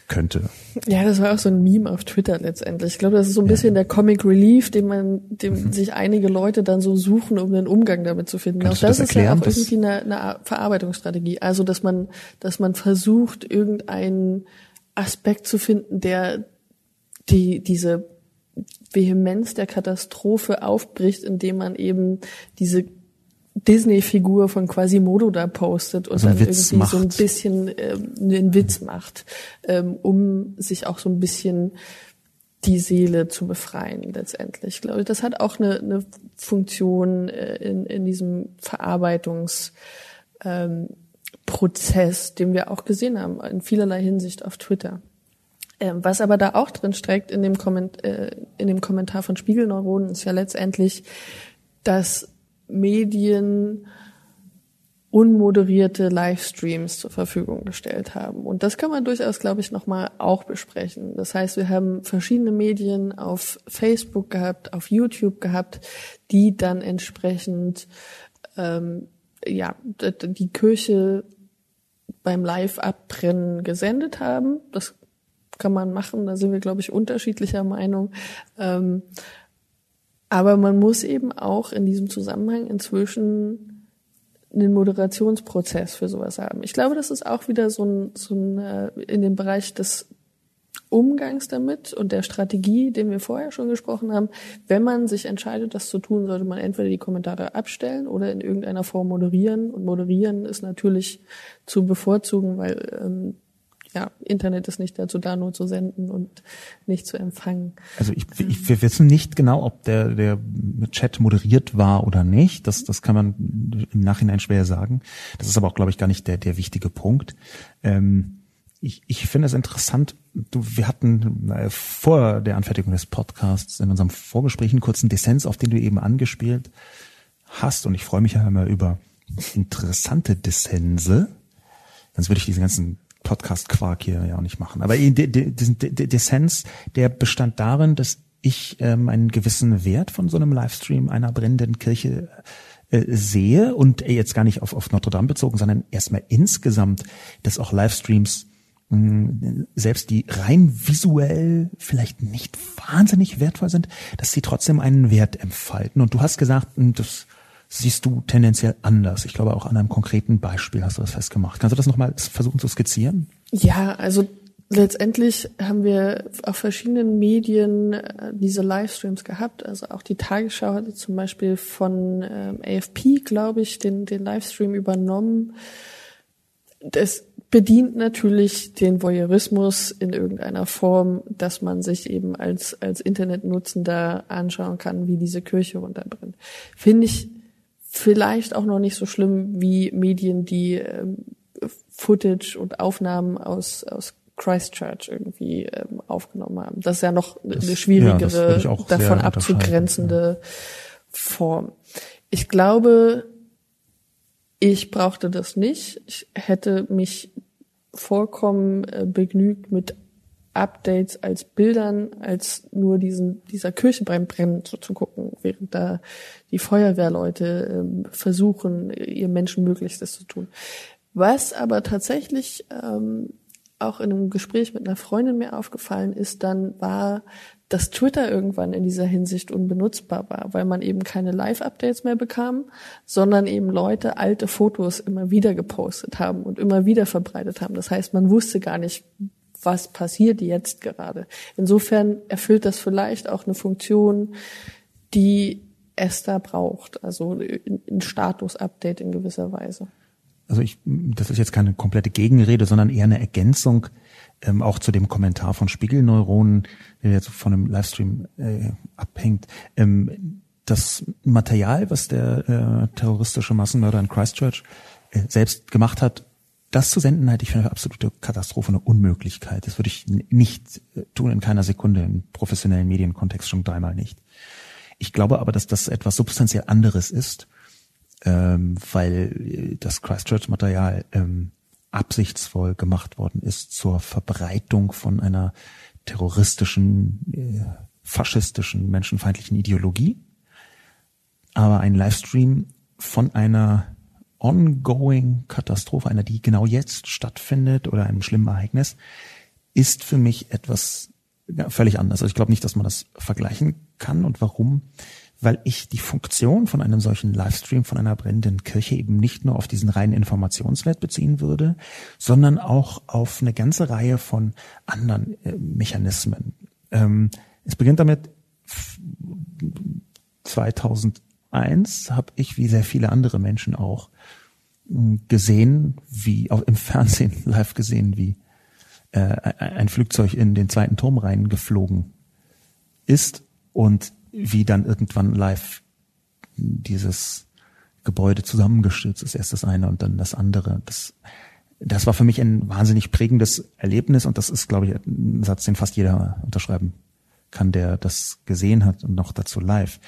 könnte. Ja, das war auch so ein Meme auf Twitter letztendlich. Ich glaube, das ist so ein bisschen der Comic Relief, den man, dem mhm. sich einige Leute dann so suchen, um einen Umgang damit zu finden. Kannst auch das, das ist ja auch irgendwie eine, eine Verarbeitungsstrategie. Also, dass man, dass man versucht, irgendeinen Aspekt zu finden, der die, diese Vehemenz der Katastrophe aufbricht, indem man eben diese Disney-Figur von Quasimodo da postet und also dann irgendwie macht. so ein bisschen ähm, einen Witz macht, ähm, um sich auch so ein bisschen die Seele zu befreien letztendlich. Ich glaube, das hat auch eine, eine Funktion äh, in, in diesem Verarbeitungs ähm, Prozess, den wir auch gesehen haben, in vielerlei Hinsicht auf Twitter. Ähm, was aber da auch drin steckt in dem, Komment äh, in dem Kommentar von Spiegelneuronen ist ja letztendlich, dass Medien unmoderierte Livestreams zur Verfügung gestellt haben. Und das kann man durchaus, glaube ich, nochmal auch besprechen. Das heißt, wir haben verschiedene Medien auf Facebook gehabt, auf YouTube gehabt, die dann entsprechend ähm, ja die Kirche beim Live-Abbrennen gesendet haben. Das kann man machen, da sind wir, glaube ich, unterschiedlicher Meinung. Ähm, aber man muss eben auch in diesem Zusammenhang inzwischen einen Moderationsprozess für sowas haben. Ich glaube, das ist auch wieder so ein, so ein äh, in dem Bereich des Umgangs damit und der Strategie, den wir vorher schon gesprochen haben. Wenn man sich entscheidet, das zu tun, sollte man entweder die Kommentare abstellen oder in irgendeiner Form moderieren. Und moderieren ist natürlich zu bevorzugen, weil ähm, ja, Internet ist nicht dazu da, nur zu senden und nicht zu empfangen. Also ich, ich, wir wissen nicht genau, ob der, der Chat moderiert war oder nicht. Das, das kann man im Nachhinein schwer sagen. Das ist aber auch, glaube ich, gar nicht der, der wichtige Punkt. Ähm, ich, ich finde es interessant, du, wir hatten äh, vor der Anfertigung des Podcasts in unserem Vorgespräch einen kurzen Dissens, auf den du eben angespielt hast. Und ich freue mich ja immer über interessante Dissense. Sonst würde ich diese ganzen Podcast-Quark hier ja auch nicht machen. Aber diesen Dissens, der bestand darin, dass ich ähm, einen gewissen Wert von so einem Livestream einer brennenden Kirche äh, sehe und jetzt gar nicht auf, auf Notre Dame bezogen, sondern erstmal insgesamt, dass auch Livestreams mh, selbst die rein visuell vielleicht nicht wahnsinnig wertvoll sind, dass sie trotzdem einen Wert entfalten. Und du hast gesagt, das siehst du tendenziell anders. Ich glaube, auch an einem konkreten Beispiel hast du das festgemacht. Kannst du das nochmal versuchen zu skizzieren? Ja, also letztendlich haben wir auf verschiedenen Medien äh, diese Livestreams gehabt. Also auch die Tagesschau hatte zum Beispiel von ähm, AFP, glaube ich, den, den Livestream übernommen. Das bedient natürlich den Voyeurismus in irgendeiner Form, dass man sich eben als, als Internetnutzender anschauen kann, wie diese Kirche runterbrennt. Finde ich vielleicht auch noch nicht so schlimm wie Medien, die ähm, Footage und Aufnahmen aus, aus Christchurch irgendwie ähm, aufgenommen haben. Das ist ja noch das, eine schwierigere, ja, davon abzugrenzende ja. Form. Ich glaube, ich brauchte das nicht. Ich hätte mich vollkommen äh, begnügt mit Updates als Bildern, als nur diesen, dieser Kirche beim Brennen so zu gucken, während da die Feuerwehrleute ähm, versuchen, ihr Menschenmöglichstes zu tun. Was aber tatsächlich ähm, auch in einem Gespräch mit einer Freundin mir aufgefallen ist, dann war, dass Twitter irgendwann in dieser Hinsicht unbenutzbar war, weil man eben keine Live-Updates mehr bekam, sondern eben Leute alte Fotos immer wieder gepostet haben und immer wieder verbreitet haben. Das heißt, man wusste gar nicht, was passiert jetzt gerade. Insofern erfüllt das vielleicht auch eine Funktion, die es da braucht, also ein Status-Update in gewisser Weise. Also ich, das ist jetzt keine komplette Gegenrede, sondern eher eine Ergänzung ähm, auch zu dem Kommentar von Spiegelneuronen, der jetzt von einem Livestream äh, abhängt. Ähm, das Material, was der äh, terroristische Massenmörder in Christchurch äh, selbst gemacht hat, das zu senden, halte ich für eine absolute Katastrophe, eine Unmöglichkeit. Das würde ich nicht äh, tun, in keiner Sekunde, im professionellen Medienkontext schon dreimal nicht. Ich glaube aber, dass das etwas substanziell anderes ist, ähm, weil das Christchurch-Material ähm, absichtsvoll gemacht worden ist zur Verbreitung von einer terroristischen, äh, faschistischen, menschenfeindlichen Ideologie. Aber ein Livestream von einer ongoing Katastrophe, einer, die genau jetzt stattfindet oder einem schlimmen Ereignis, ist für mich etwas ja, völlig anders. Also ich glaube nicht, dass man das vergleichen kann. Und warum? Weil ich die Funktion von einem solchen Livestream von einer brennenden Kirche eben nicht nur auf diesen reinen Informationswert beziehen würde, sondern auch auf eine ganze Reihe von anderen äh, Mechanismen. Ähm, es beginnt damit, 2001 habe ich, wie sehr viele andere Menschen auch, gesehen, wie auch im Fernsehen live gesehen, wie äh, ein Flugzeug in den zweiten Turm reingeflogen ist und wie dann irgendwann live dieses Gebäude zusammengestürzt ist. Erst das eine und dann das andere. Das, das war für mich ein wahnsinnig prägendes Erlebnis und das ist, glaube ich, ein Satz, den fast jeder unterschreiben kann, der das gesehen hat und noch dazu live.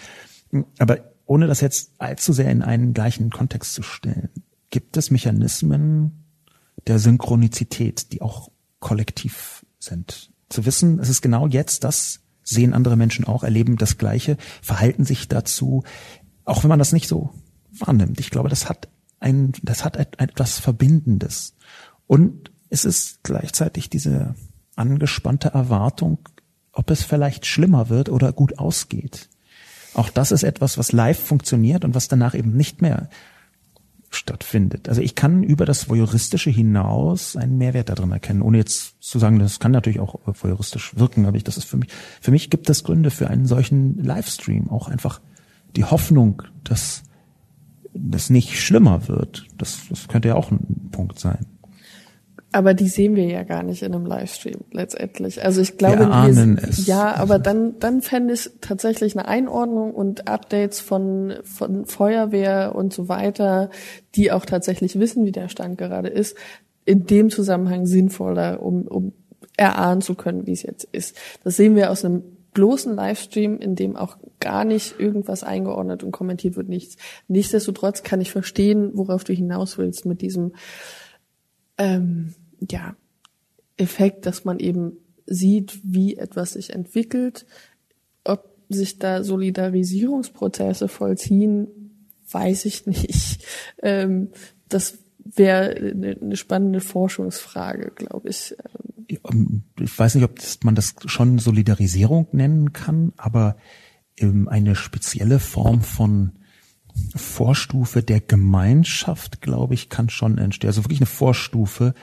Aber ohne das jetzt allzu sehr in einen gleichen Kontext zu stellen, gibt es Mechanismen der Synchronizität, die auch kollektiv sind. Zu wissen, es ist genau jetzt das, sehen andere Menschen auch, erleben das Gleiche, verhalten sich dazu, auch wenn man das nicht so wahrnimmt. Ich glaube, das hat ein, das hat etwas Verbindendes. Und es ist gleichzeitig diese angespannte Erwartung, ob es vielleicht schlimmer wird oder gut ausgeht. Auch das ist etwas, was live funktioniert und was danach eben nicht mehr stattfindet. Also ich kann über das Voyeuristische hinaus einen Mehrwert darin erkennen, ohne jetzt zu sagen, das kann natürlich auch voyeuristisch wirken, aber ich, das ist für mich, für mich gibt es Gründe für einen solchen Livestream, auch einfach die Hoffnung, dass das nicht schlimmer wird. Das, das könnte ja auch ein Punkt sein. Aber die sehen wir ja gar nicht in einem Livestream letztendlich. Also ich glaube, wir ahnen wir, es. ja, aber dann dann fände ich tatsächlich eine Einordnung und Updates von von Feuerwehr und so weiter, die auch tatsächlich wissen, wie der Stand gerade ist, in dem Zusammenhang sinnvoller, um um erahnen zu können, wie es jetzt ist. Das sehen wir aus einem bloßen Livestream, in dem auch gar nicht irgendwas eingeordnet und kommentiert wird, nichts. Nichtsdestotrotz kann ich verstehen, worauf du hinaus willst mit diesem ähm, ja, Effekt, dass man eben sieht, wie etwas sich entwickelt, ob sich da Solidarisierungsprozesse vollziehen, weiß ich nicht. Ähm, das wäre eine spannende Forschungsfrage, glaube ich. Ähm, ich weiß nicht, ob man das schon Solidarisierung nennen kann, aber ähm, eine spezielle Form von Vorstufe der Gemeinschaft, glaube ich, kann schon entstehen. Also wirklich eine Vorstufe,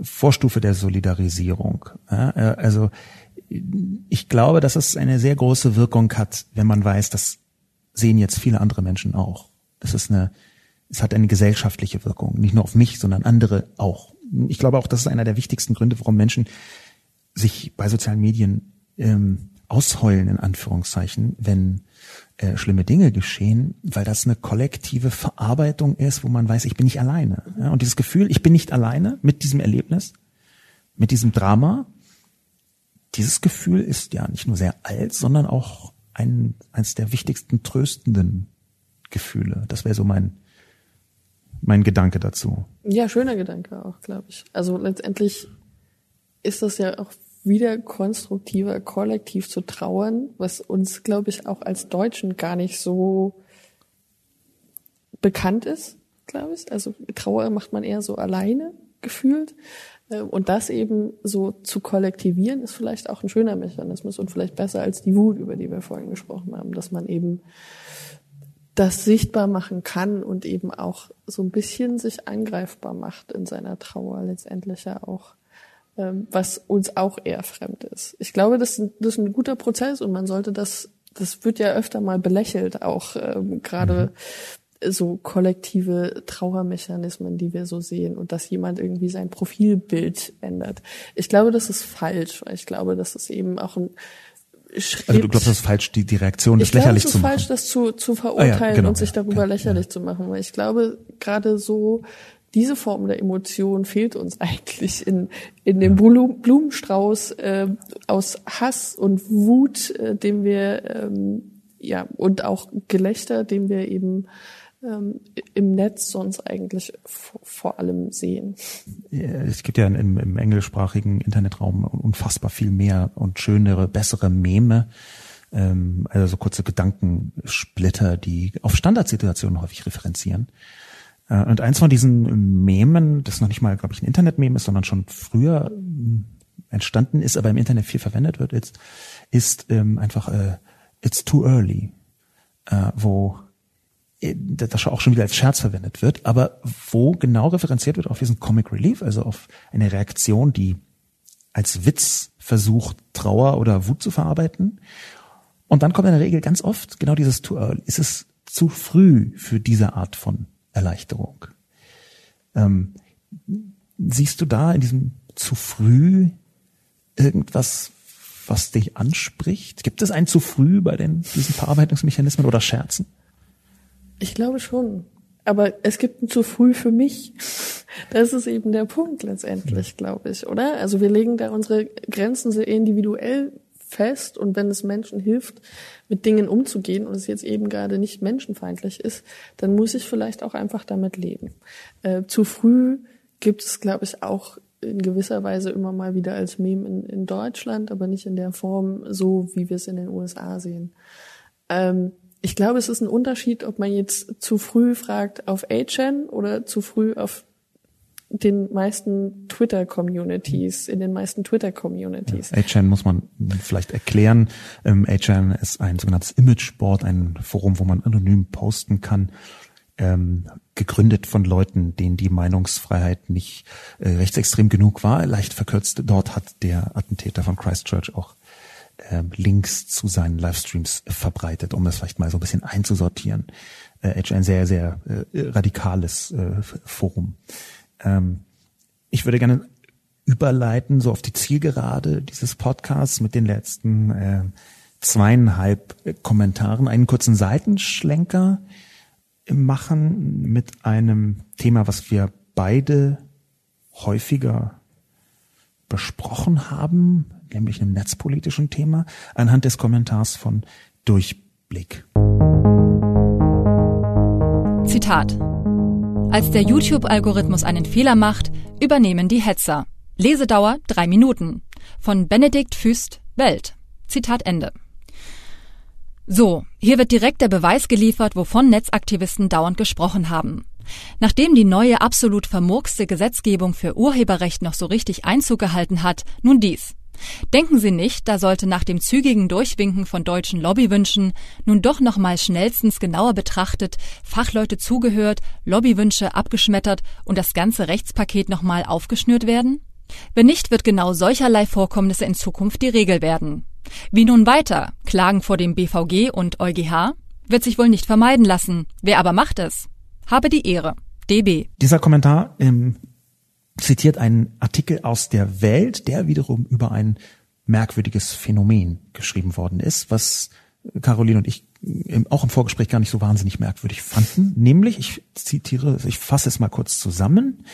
Vorstufe der Solidarisierung. Ja, äh, also ich glaube, dass es eine sehr große Wirkung hat, wenn man weiß, das sehen jetzt viele andere Menschen auch. Das ist eine, es hat eine gesellschaftliche Wirkung, nicht nur auf mich, sondern andere auch. Ich glaube auch, das ist einer der wichtigsten Gründe, warum Menschen sich bei sozialen Medien ähm, ausheulen in Anführungszeichen, wenn äh, schlimme Dinge geschehen, weil das eine kollektive Verarbeitung ist, wo man weiß, ich bin nicht alleine. Ja, und dieses Gefühl, ich bin nicht alleine mit diesem Erlebnis, mit diesem Drama, dieses Gefühl ist ja nicht nur sehr alt, sondern auch ein, eines der wichtigsten tröstenden Gefühle. Das wäre so mein, mein Gedanke dazu. Ja, schöner Gedanke auch, glaube ich. Also letztendlich ist das ja auch wieder konstruktiver, kollektiv zu trauern, was uns, glaube ich, auch als Deutschen gar nicht so bekannt ist, glaube ich. Also Trauer macht man eher so alleine gefühlt. Äh, und das eben so zu kollektivieren, ist vielleicht auch ein schöner Mechanismus und vielleicht besser als die Wut, über die wir vorhin gesprochen haben, dass man eben das sichtbar machen kann und eben auch so ein bisschen sich angreifbar macht in seiner Trauer letztendlich ja auch. Ähm, was uns auch eher fremd ist. Ich glaube, das, das ist ein guter Prozess und man sollte das, das wird ja öfter mal belächelt, auch ähm, gerade mhm. so kollektive Trauermechanismen, die wir so sehen und dass jemand irgendwie sein Profilbild ändert. Ich glaube, das ist falsch, weil ich glaube, dass es eben auch ein Schritt. Also du glaubst, das ist falsch, die, die Reaktion ist lächerlich glaube, zu machen. Es ist falsch, das zu, zu verurteilen ah, ja, genau, und sich darüber ja, lächerlich ja. zu machen. Weil ich glaube, gerade so diese Form der Emotion fehlt uns eigentlich in, in dem Blumenstrauß äh, aus Hass und Wut, äh, den wir ähm, ja und auch Gelächter, den wir eben ähm, im Netz sonst eigentlich vor allem sehen. Es gibt ja im, im englischsprachigen Internetraum unfassbar viel mehr und schönere, bessere Meme ähm, also so kurze Gedankensplitter, die auf Standardsituationen häufig referenzieren. Äh, und eins von diesen Memen, das noch nicht mal, glaube ich, ein Internet-Meme ist, sondern schon früher ähm, entstanden ist, aber im Internet viel verwendet wird, ist, ist ähm, einfach äh, It's too early, äh, wo äh, das auch schon wieder als Scherz verwendet wird, aber wo genau referenziert wird auf diesen Comic Relief, also auf eine Reaktion, die als Witz versucht, Trauer oder Wut zu verarbeiten. Und dann kommt in der Regel ganz oft genau dieses too early. Ist es zu früh für diese Art von Erleichterung. Ähm, siehst du da in diesem zu früh irgendwas, was dich anspricht? Gibt es ein zu früh bei den, diesen Verarbeitungsmechanismen oder Scherzen? Ich glaube schon. Aber es gibt ein zu früh für mich. Das ist eben der Punkt letztendlich, glaube ich, oder? Also wir legen da unsere Grenzen sehr individuell fest und wenn es Menschen hilft, mit Dingen umzugehen und es jetzt eben gerade nicht menschenfeindlich ist, dann muss ich vielleicht auch einfach damit leben. Äh, zu früh gibt es, glaube ich, auch in gewisser Weise immer mal wieder als Meme in, in Deutschland, aber nicht in der Form so, wie wir es in den USA sehen. Ähm, ich glaube, es ist ein Unterschied, ob man jetzt zu früh fragt auf A-Chan oder zu früh auf den meisten Twitter-Communities, in den meisten Twitter-Communities. Ja, A-Chan muss man vielleicht erklären. Ähm, A-Chan ist ein sogenanntes Imageboard, ein Forum, wo man anonym posten kann, ähm, gegründet von Leuten, denen die Meinungsfreiheit nicht äh, rechtsextrem genug war, leicht verkürzt. Dort hat der Attentäter von Christchurch auch äh, Links zu seinen Livestreams verbreitet, um das vielleicht mal so ein bisschen einzusortieren. Äh, ein sehr, sehr äh, radikales äh, Forum. Ähm, ich würde gerne überleiten, so auf die Zielgerade dieses Podcasts mit den letzten äh, zweieinhalb Kommentaren, einen kurzen Seitenschlenker machen mit einem Thema, was wir beide häufiger besprochen haben, nämlich einem netzpolitischen Thema, anhand des Kommentars von Durchblick. Zitat. Als der YouTube-Algorithmus einen Fehler macht, übernehmen die Hetzer. Lesedauer drei Minuten. Von Benedikt Füst, Welt. Zitat Ende. So, hier wird direkt der Beweis geliefert, wovon Netzaktivisten dauernd gesprochen haben. Nachdem die neue absolut vermurkste Gesetzgebung für Urheberrecht noch so richtig Einzug gehalten hat, nun dies. Denken Sie nicht, da sollte nach dem zügigen Durchwinken von deutschen Lobbywünschen nun doch nochmal schnellstens genauer betrachtet, Fachleute zugehört, Lobbywünsche abgeschmettert und das ganze Rechtspaket nochmal aufgeschnürt werden? Wenn nicht, wird genau solcherlei Vorkommnisse in Zukunft die Regel werden. Wie nun weiter? Klagen vor dem BVG und EuGH? Wird sich wohl nicht vermeiden lassen. Wer aber macht es? Habe die Ehre. DB. Dieser Kommentar ähm, zitiert einen Artikel aus der Welt, der wiederum über ein merkwürdiges Phänomen geschrieben worden ist, was Caroline und ich auch im Vorgespräch gar nicht so wahnsinnig merkwürdig fanden. Nämlich, ich zitiere, ich fasse es mal kurz zusammen,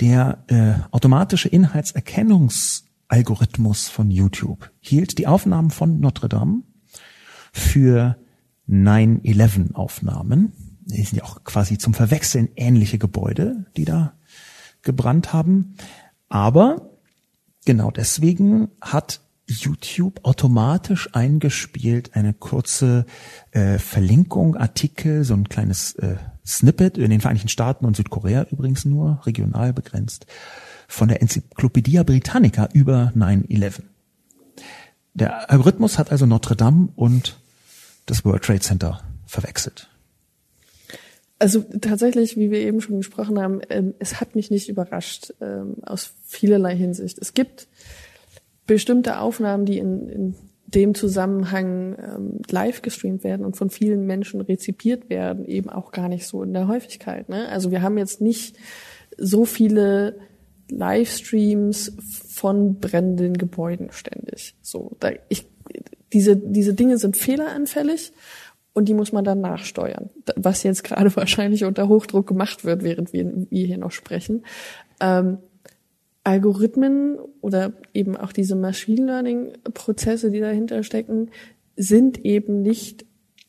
der äh, automatische Inhaltserkennungs Algorithmus von YouTube hielt die Aufnahmen von Notre Dame für 9-11 Aufnahmen. Die sind ja auch quasi zum Verwechseln ähnliche Gebäude, die da gebrannt haben. Aber genau deswegen hat YouTube automatisch eingespielt eine kurze äh, Verlinkung, Artikel, so ein kleines äh, Snippet in den Vereinigten Staaten und Südkorea übrigens nur, regional begrenzt, von der Enzyklopädie Britannica über 9-11. Der Algorithmus hat also Notre Dame und das World Trade Center verwechselt. Also tatsächlich, wie wir eben schon gesprochen haben, ähm, es hat mich nicht überrascht ähm, aus vielerlei Hinsicht. Es gibt bestimmte Aufnahmen, die in, in dem Zusammenhang ähm, live gestreamt werden und von vielen Menschen rezipiert werden, eben auch gar nicht so in der Häufigkeit. Ne? Also wir haben jetzt nicht so viele Livestreams von brennenden Gebäuden ständig. So, da ich, diese, diese Dinge sind fehleranfällig und die muss man dann nachsteuern. Was jetzt gerade wahrscheinlich unter Hochdruck gemacht wird, während wir, wir hier noch sprechen. Ähm, Algorithmen oder eben auch diese Machine Learning Prozesse, die dahinter stecken, sind eben nicht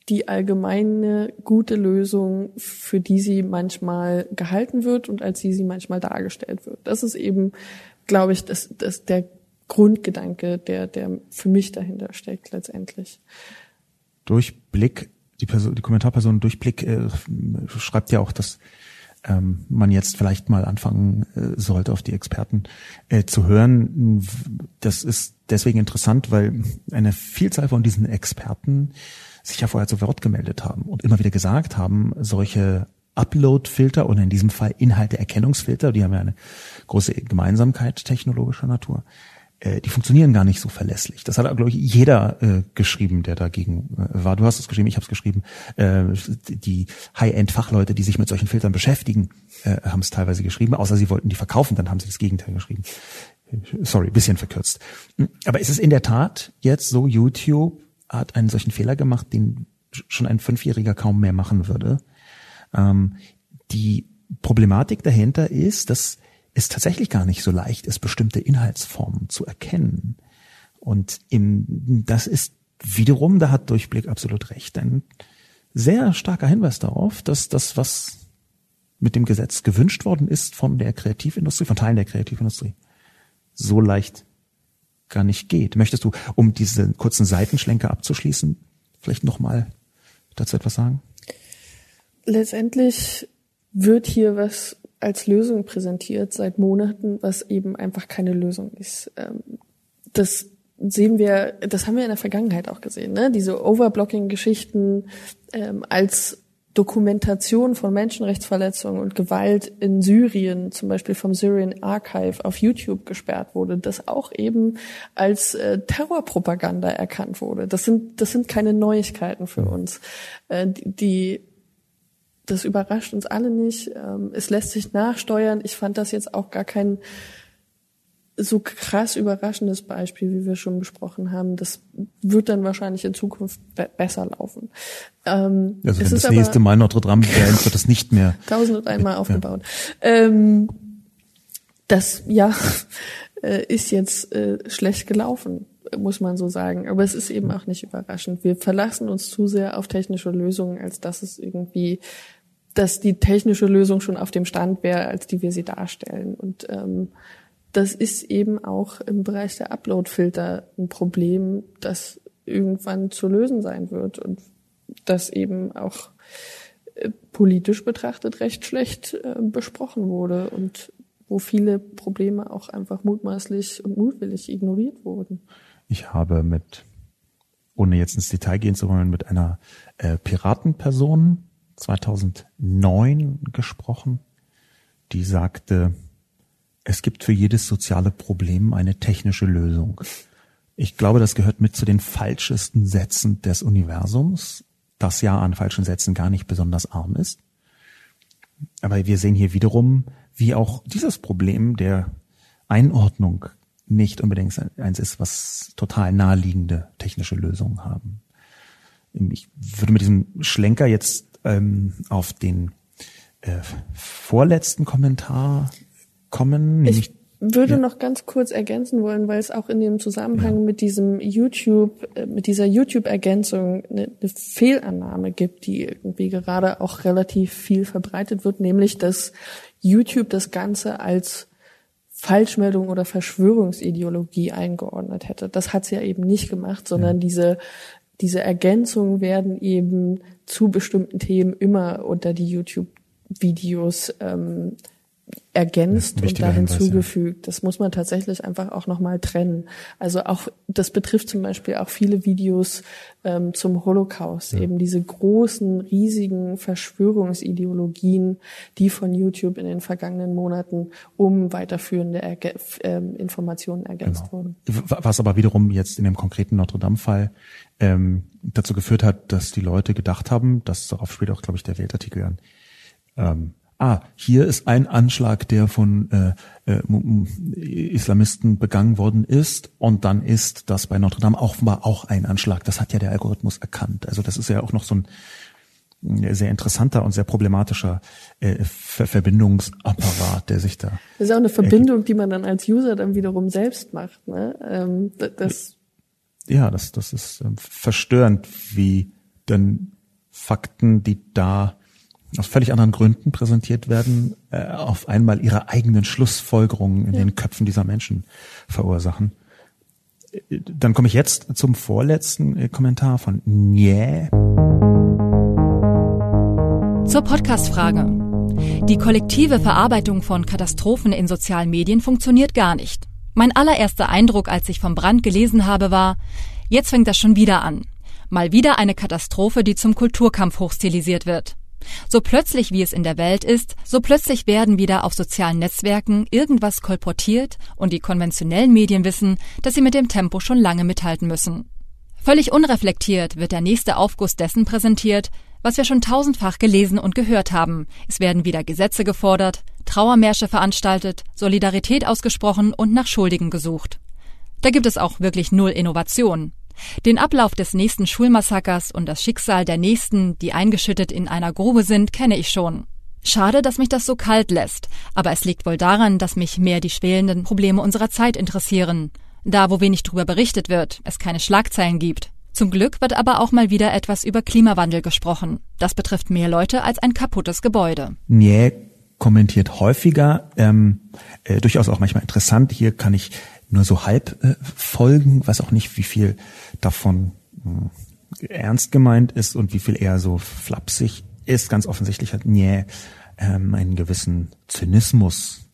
die allgemeine gute Lösung, für die sie manchmal gehalten wird und als die sie manchmal dargestellt wird. Das ist eben, glaube ich, das, das der Grundgedanke, der, der für mich dahinter steckt letztendlich. Durchblick, die, Person, die Kommentarperson Durchblick äh, schreibt ja auch, dass ähm, man jetzt vielleicht mal anfangen äh, sollte, auf die Experten äh, zu hören. Das ist deswegen interessant, weil eine Vielzahl von diesen Experten sich ja vorher zu Wort gemeldet haben und immer wieder gesagt haben, solche Upload-Filter oder in diesem Fall Inhalte-Erkennungsfilter, die haben ja eine große Gemeinsamkeit technologischer Natur, die funktionieren gar nicht so verlässlich. Das hat, glaube ich, jeder äh, geschrieben, der dagegen äh, war. Du hast es geschrieben, ich habe es geschrieben. Äh, die High-End-Fachleute, die sich mit solchen Filtern beschäftigen, äh, haben es teilweise geschrieben, außer sie wollten die verkaufen, dann haben sie das Gegenteil geschrieben. Sorry, bisschen verkürzt. Aber ist es in der Tat jetzt so, YouTube hat einen solchen Fehler gemacht, den schon ein Fünfjähriger kaum mehr machen würde. Ähm, die Problematik dahinter ist, dass es tatsächlich gar nicht so leicht ist, bestimmte Inhaltsformen zu erkennen. Und im, das ist wiederum, da hat Durchblick absolut recht, ein sehr starker Hinweis darauf, dass das, was mit dem Gesetz gewünscht worden ist von der Kreativindustrie, von Teilen der Kreativindustrie, so leicht gar nicht geht. Möchtest du, um diese kurzen Seitenschlenker abzuschließen, vielleicht nochmal dazu etwas sagen? Letztendlich wird hier was als Lösung präsentiert seit Monaten, was eben einfach keine Lösung ist. Ähm, das sehen wir, das haben wir in der Vergangenheit auch gesehen, ne? Diese Overblocking-Geschichten ähm, als Dokumentation von Menschenrechtsverletzungen und Gewalt in Syrien, zum Beispiel vom Syrian Archive auf YouTube gesperrt wurde, das auch eben als äh, Terrorpropaganda erkannt wurde. Das sind, das sind keine Neuigkeiten für uns. Äh, die das überrascht uns alle nicht. Ähm, es lässt sich nachsteuern. Ich fand das jetzt auch gar kein so krass überraschendes Beispiel, wie wir schon besprochen haben. Das wird dann wahrscheinlich in Zukunft be besser laufen. Ähm, also wenn das nächste Mal Notre Dame wäre, wird das nicht mehr. Tausend und einmal aufgebaut. Ja. Ähm, das, ja, äh, ist jetzt äh, schlecht gelaufen, muss man so sagen. Aber es ist eben auch nicht überraschend. Wir verlassen uns zu sehr auf technische Lösungen, als dass es irgendwie dass die technische Lösung schon auf dem Stand wäre, als die wir sie darstellen. Und ähm, das ist eben auch im Bereich der Upload-Filter ein Problem, das irgendwann zu lösen sein wird und das eben auch äh, politisch betrachtet recht schlecht äh, besprochen wurde und wo viele Probleme auch einfach mutmaßlich und mutwillig ignoriert wurden. Ich habe mit, ohne jetzt ins Detail gehen zu wollen, mit einer äh, Piratenperson 2009 gesprochen, die sagte, es gibt für jedes soziale Problem eine technische Lösung. Ich glaube, das gehört mit zu den falschesten Sätzen des Universums, das ja an falschen Sätzen gar nicht besonders arm ist. Aber wir sehen hier wiederum, wie auch dieses Problem der Einordnung nicht unbedingt eins ist, was total naheliegende technische Lösungen haben. Ich würde mit diesem Schlenker jetzt ähm, auf den äh, vorletzten Kommentar kommen. Ich würde ja. noch ganz kurz ergänzen wollen, weil es auch in dem Zusammenhang ja. mit diesem YouTube, äh, mit dieser YouTube-Ergänzung eine, eine Fehlannahme gibt, die irgendwie gerade auch relativ viel verbreitet wird, nämlich dass YouTube das Ganze als Falschmeldung oder Verschwörungsideologie eingeordnet hätte. Das hat sie ja eben nicht gemacht, sondern ja. diese diese Ergänzungen werden eben zu bestimmten Themen immer unter die YouTube-Videos ähm, ergänzt und da hinzugefügt. Ja. Das muss man tatsächlich einfach auch nochmal trennen. Also auch, das betrifft zum Beispiel auch viele Videos ähm, zum Holocaust, ja. eben diese großen, riesigen Verschwörungsideologien, die von YouTube in den vergangenen Monaten um weiterführende Erge ähm, Informationen ergänzt genau. wurden. Was aber wiederum jetzt in dem konkreten Notre Dame-Fall ähm, dazu geführt hat, dass die Leute gedacht haben, dass darauf spielt auch, glaube ich, der Weltartikel an, ähm, ah, hier ist ein Anschlag, der von äh, äh, Islamisten begangen worden ist und dann ist das bei Notre Dame offenbar auch ein Anschlag. Das hat ja der Algorithmus erkannt. Also das ist ja auch noch so ein sehr interessanter und sehr problematischer äh, Ver Verbindungsapparat, der sich da. Das ist auch eine Verbindung, ergibt. die man dann als User dann wiederum selbst macht. Ne? Ähm, das ja, das, das ist äh, verstörend, wie dann Fakten, die da aus völlig anderen Gründen präsentiert werden, äh, auf einmal ihre eigenen Schlussfolgerungen in ja. den Köpfen dieser Menschen verursachen. Dann komme ich jetzt zum vorletzten äh, Kommentar von Nye. Zur Podcastfrage. Die kollektive Verarbeitung von Katastrophen in sozialen Medien funktioniert gar nicht. Mein allererster Eindruck, als ich vom Brand gelesen habe, war, jetzt fängt das schon wieder an. Mal wieder eine Katastrophe, die zum Kulturkampf hochstilisiert wird. So plötzlich wie es in der Welt ist, so plötzlich werden wieder auf sozialen Netzwerken irgendwas kolportiert und die konventionellen Medien wissen, dass sie mit dem Tempo schon lange mithalten müssen. Völlig unreflektiert wird der nächste Aufguss dessen präsentiert, was wir schon tausendfach gelesen und gehört haben. Es werden wieder Gesetze gefordert, Trauermärsche veranstaltet, Solidarität ausgesprochen und nach Schuldigen gesucht. Da gibt es auch wirklich null Innovation. Den Ablauf des nächsten Schulmassakers und das Schicksal der nächsten, die eingeschüttet in einer Grube sind, kenne ich schon. Schade, dass mich das so kalt lässt, aber es liegt wohl daran, dass mich mehr die schwelenden Probleme unserer Zeit interessieren. Da, wo wenig drüber berichtet wird, es keine Schlagzeilen gibt. Zum Glück wird aber auch mal wieder etwas über Klimawandel gesprochen. Das betrifft mehr Leute als ein kaputtes Gebäude. Nee, kommentiert häufiger, ähm, äh, durchaus auch manchmal interessant. Hier kann ich nur so halb äh, folgen, weiß auch nicht, wie viel davon äh, ernst gemeint ist und wie viel eher so flapsig ist. Ganz offensichtlich hat Nye ähm, einen gewissen Zynismus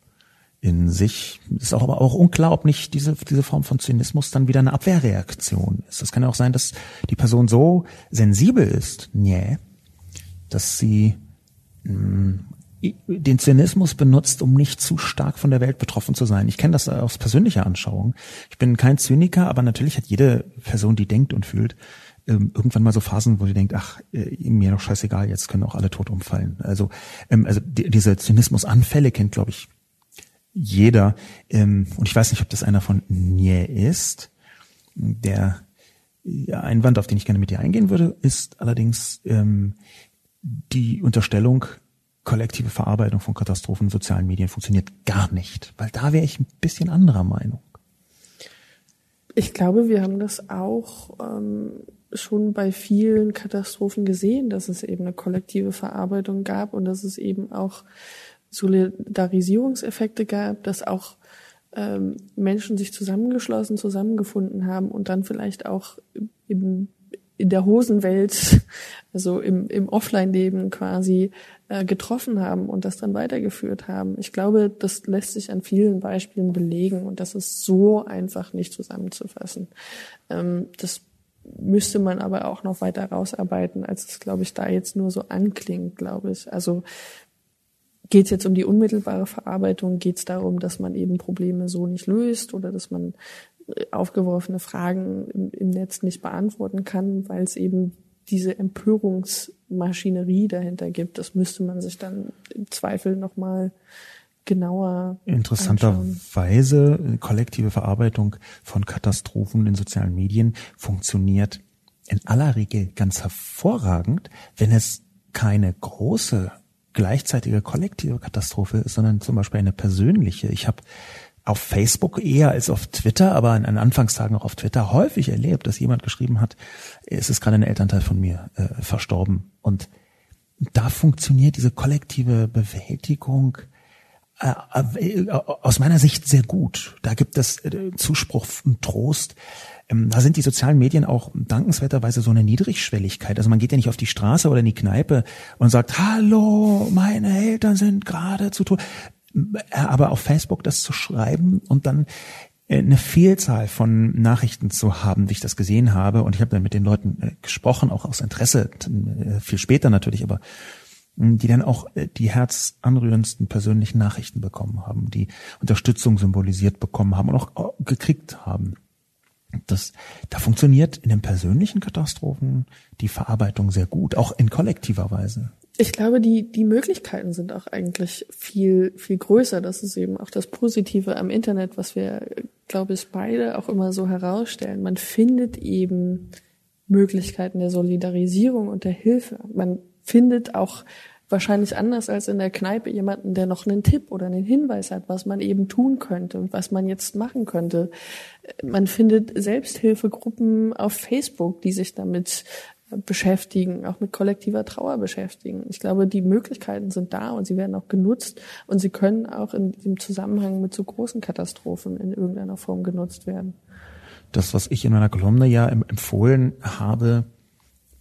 in sich. Ist auch aber auch unklar, ob nicht diese, diese Form von Zynismus dann wieder eine Abwehrreaktion ist. Es kann ja auch sein, dass die Person so sensibel ist, nee, dass sie mh, mm, den Zynismus benutzt, um nicht zu stark von der Welt betroffen zu sein. Ich kenne das aus persönlicher Anschauung. Ich bin kein Zyniker, aber natürlich hat jede Person, die denkt und fühlt, ähm, irgendwann mal so Phasen, wo sie denkt, ach, äh, mir doch scheißegal, jetzt können auch alle tot umfallen. Also, ähm, also die, diese Zynismusanfälle kennt, glaube ich, jeder. Ähm, und ich weiß nicht, ob das einer von Nye ist. Der Einwand, auf den ich gerne mit dir eingehen würde, ist allerdings die Unterstellung, kollektive Verarbeitung von Katastrophen in sozialen Medien funktioniert gar nicht. Weil da wäre ich ein bisschen anderer Meinung. Ich glaube, wir haben das auch ähm, schon bei vielen Katastrophen gesehen, dass es eben eine kollektive Verarbeitung gab und dass es eben auch Solidarisierungseffekte gab, dass auch ähm, Menschen sich zusammengeschlossen, zusammengefunden haben und dann vielleicht auch im, in der Hosenwelt, also im, im Offline-Leben quasi äh, getroffen haben und das dann weitergeführt haben. Ich glaube, das lässt sich an vielen Beispielen belegen und das ist so einfach nicht zusammenzufassen. Ähm, das müsste man aber auch noch weiter rausarbeiten, als es, glaube ich, da jetzt nur so anklingt, glaube ich. Also Geht es jetzt um die unmittelbare Verarbeitung? Geht es darum, dass man eben Probleme so nicht löst oder dass man aufgeworfene Fragen im, im Netz nicht beantworten kann, weil es eben diese Empörungsmaschinerie dahinter gibt? Das müsste man sich dann im Zweifel nochmal genauer Interessanterweise kollektive Verarbeitung von Katastrophen in sozialen Medien funktioniert in aller Regel ganz hervorragend, wenn es keine große gleichzeitige kollektive Katastrophe ist, sondern zum Beispiel eine persönliche. Ich habe auf Facebook eher als auf Twitter, aber in, an Anfangstagen auch auf Twitter häufig erlebt, dass jemand geschrieben hat, es ist gerade ein Elternteil von mir äh, verstorben. Und da funktioniert diese kollektive Bewältigung äh, äh, aus meiner Sicht sehr gut. Da gibt es äh, Zuspruch und Trost. Ähm, da sind die sozialen Medien auch dankenswerterweise so eine Niedrigschwelligkeit. Also man geht ja nicht auf die Straße oder in die Kneipe und sagt, hallo, meine Eltern sind gerade zu Tod. Aber auf Facebook das zu schreiben und dann eine Vielzahl von Nachrichten zu haben, wie ich das gesehen habe. Und ich habe dann mit den Leuten gesprochen, auch aus Interesse, viel später natürlich, aber die dann auch die herzanrührendsten persönlichen Nachrichten bekommen haben, die Unterstützung symbolisiert bekommen haben und auch gekriegt haben. Das, da funktioniert in den persönlichen Katastrophen die Verarbeitung sehr gut, auch in kollektiver Weise. Ich glaube, die, die Möglichkeiten sind auch eigentlich viel, viel größer. Das ist eben auch das Positive am Internet, was wir, glaube ich, beide auch immer so herausstellen. Man findet eben Möglichkeiten der Solidarisierung und der Hilfe. Man findet auch wahrscheinlich anders als in der Kneipe jemanden, der noch einen Tipp oder einen Hinweis hat, was man eben tun könnte und was man jetzt machen könnte. Man findet Selbsthilfegruppen auf Facebook, die sich damit beschäftigen, auch mit kollektiver Trauer beschäftigen. Ich glaube, die Möglichkeiten sind da und sie werden auch genutzt und sie können auch in diesem Zusammenhang mit so großen Katastrophen in irgendeiner Form genutzt werden. Das, was ich in meiner Kolumne ja empfohlen habe,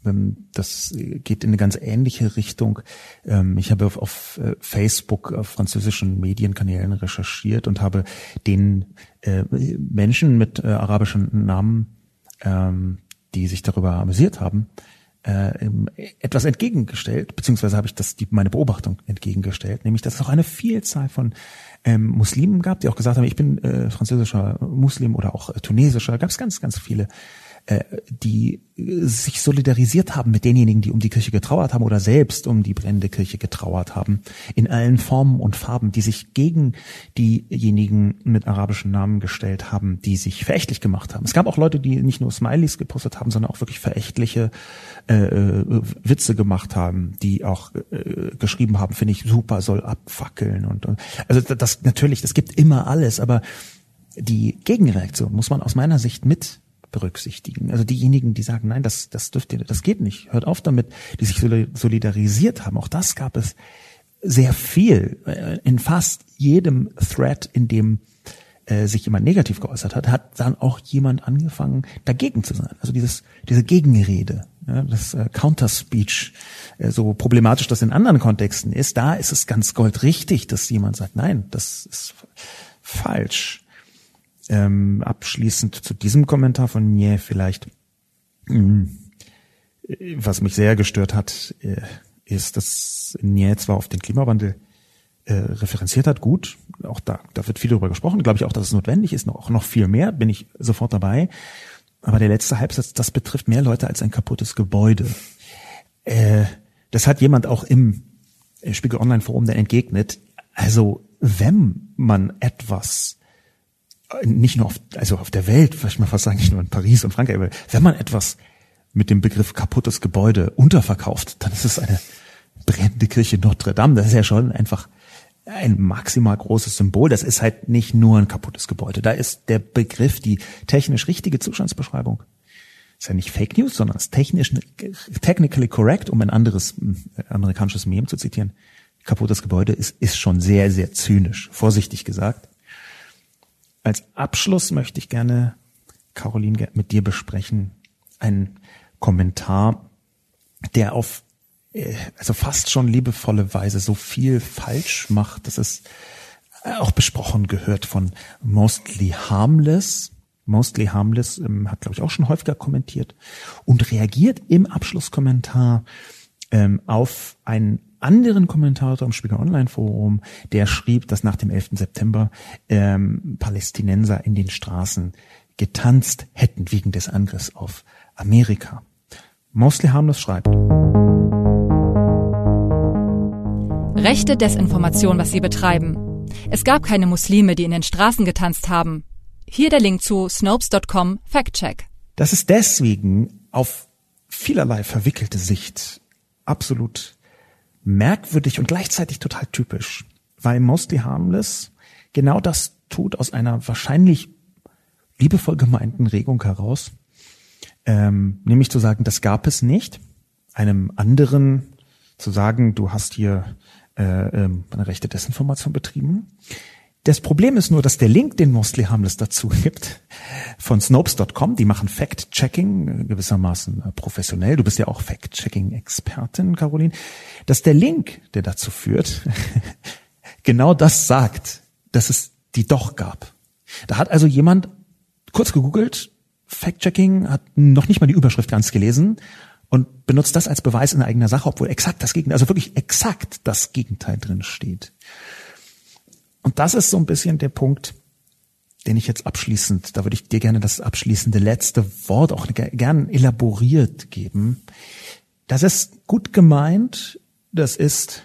ähm, das geht in eine ganz ähnliche Richtung. Ähm, ich habe auf, äh, Facebook auf französischen Medienkanälen recherchiert und habe den äh, Menschen mit äh, arabischen Namen, ähm, die sich darüber amüsiert haben, etwas entgegengestellt, beziehungsweise habe ich das die, meine Beobachtung entgegengestellt, nämlich dass es auch eine Vielzahl von ähm, Muslimen gab, die auch gesagt haben, ich bin äh, französischer Muslim oder auch äh, tunesischer, gab es ganz, ganz viele äh, die sich solidarisiert haben mit denjenigen, die um die Kirche getrauert haben oder selbst um die brennende Kirche getrauert haben, in allen Formen und Farben, die sich gegen diejenigen mit arabischen Namen gestellt haben, die sich verächtlich gemacht haben. Es gab auch Leute, die nicht nur Smileys gepostet haben, sondern auch wirklich verächtliche äh, äh Witze gemacht haben, die auch äh, geschrieben haben, finde ich super, soll abfackeln und, und also das natürlich, das gibt immer alles, aber die Gegenreaktion muss man aus meiner Sicht mit berücksichtigen. Also diejenigen, die sagen, nein, das, das dürft ihr, das geht nicht, hört auf damit, die sich solidarisiert haben. Auch das gab es sehr viel. Äh, in fast jedem Thread, in dem äh, sich jemand negativ geäußert hat, hat dann auch jemand angefangen, dagegen zu sein. Also dieses, diese Gegenrede, ja, das äh, Counterspeech, äh, so problematisch das in anderen Kontexten ist, da ist es ganz goldrichtig, dass jemand sagt, nein, das ist falsch. Ähm, abschließend zu diesem Kommentar von mir vielleicht, mh, hm, was mich sehr gestört hat, äh, ist, dass Nye zwar auf den Klimawandel äh, referenziert hat, gut, auch da, da wird viel darüber gesprochen, glaube ich auch, dass es notwendig ist, noch, auch noch viel mehr, bin ich sofort dabei. Aber der letzte Halbsatz, das betrifft mehr Leute als ein kaputtes Gebäude. Äh, das hat jemand auch im Spiegel Online Forum dann entgegnet. Also, wenn man etwas äh, nicht nur auf, also auf der Welt, vielleicht mal fast sagen, nicht nur in Paris und Frankreich, aber wenn man etwas mit dem Begriff kaputtes Gebäude unterverkauft, dann ist es eine brennende Kirche Notre Dame. Das ist ja schon einfach ein maximal großes Symbol. Das ist halt nicht nur ein kaputtes Gebäude. Da ist der Begriff, die technisch richtige Zustandsbeschreibung. Ist ja nicht Fake News, sondern ist technisch, technically correct, um ein anderes äh, amerikanisches Meme zu zitieren. Kaputtes Gebäude ist, ist schon sehr, sehr zynisch, vorsichtig gesagt. Als Abschluss möchte ich gerne, Caroline, mit dir besprechen, einen Kommentar, der auf äh, also fast schon liebevolle Weise so viel falsch macht, dass es äh, auch besprochen gehört von Mostly Harmless. Mostly Harmless ähm, hat, glaube ich, auch schon häufiger kommentiert und reagiert im Abschlusskommentar ähm, auf einen anderen Kommentator im Spiegel Online Forum, der schrieb, dass nach dem 11. September ähm, Palästinenser in den Straßen getanzt hätten wegen des Angriffs auf Amerika. Mostly Harmless schreibt. Rechte Desinformation, was sie betreiben. Es gab keine Muslime, die in den Straßen getanzt haben. Hier der Link zu Snopes.com Factcheck. Das ist deswegen auf vielerlei verwickelte Sicht absolut merkwürdig und gleichzeitig total typisch, weil Mostly Harmless genau das tut aus einer wahrscheinlich liebevoll gemeinten Regung heraus, ähm, nämlich zu sagen, das gab es nicht, einem anderen zu sagen, du hast hier äh, ähm, eine rechte Desinformation betrieben. Das Problem ist nur, dass der Link, den Mostly Harmless dazu gibt, von Snopes.com, die machen Fact-Checking äh, gewissermaßen äh, professionell. Du bist ja auch Fact-Checking-Expertin, Caroline. Dass der Link, der dazu führt, genau das sagt, dass es die doch gab. Da hat also jemand kurz gegoogelt, Fact-Checking, hat noch nicht mal die Überschrift ganz gelesen und benutzt das als Beweis in eigener Sache, obwohl exakt das Gegenteil, also wirklich exakt das Gegenteil drin steht. Und das ist so ein bisschen der Punkt, den ich jetzt abschließend, da würde ich dir gerne das abschließende letzte Wort auch gern elaboriert geben. Das ist gut gemeint, das ist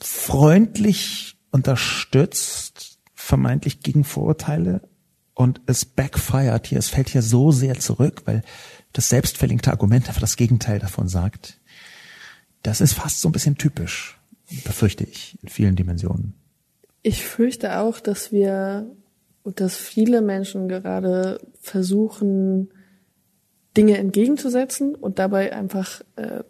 freundlich unterstützt, vermeintlich gegen Vorurteile und es backfired hier, es fällt hier so sehr zurück, weil das selbstverlinkte Argument einfach das Gegenteil davon sagt. Das ist fast so ein bisschen typisch, befürchte ich, in vielen Dimensionen. Ich fürchte auch, dass wir dass viele Menschen gerade versuchen, Dinge entgegenzusetzen und dabei einfach äh,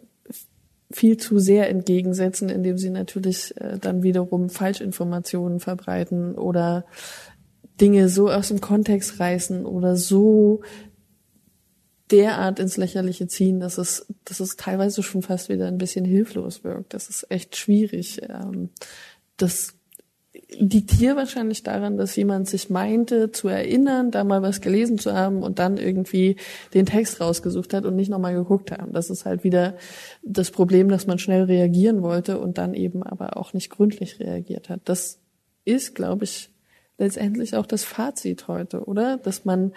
viel zu sehr entgegensetzen, indem sie natürlich äh, dann wiederum Falschinformationen verbreiten oder Dinge so aus dem Kontext reißen oder so derart ins Lächerliche ziehen, dass es, dass es teilweise schon fast wieder ein bisschen hilflos wirkt. Das ist echt schwierig. Ähm, das liegt hier wahrscheinlich daran, dass jemand sich meinte zu erinnern, da mal was gelesen zu haben und dann irgendwie den Text rausgesucht hat und nicht nochmal geguckt haben. Das ist halt wieder das Problem, dass man schnell reagieren wollte und dann eben aber auch nicht gründlich reagiert hat. Das ist, glaube ich, letztendlich auch das Fazit heute, oder? Dass man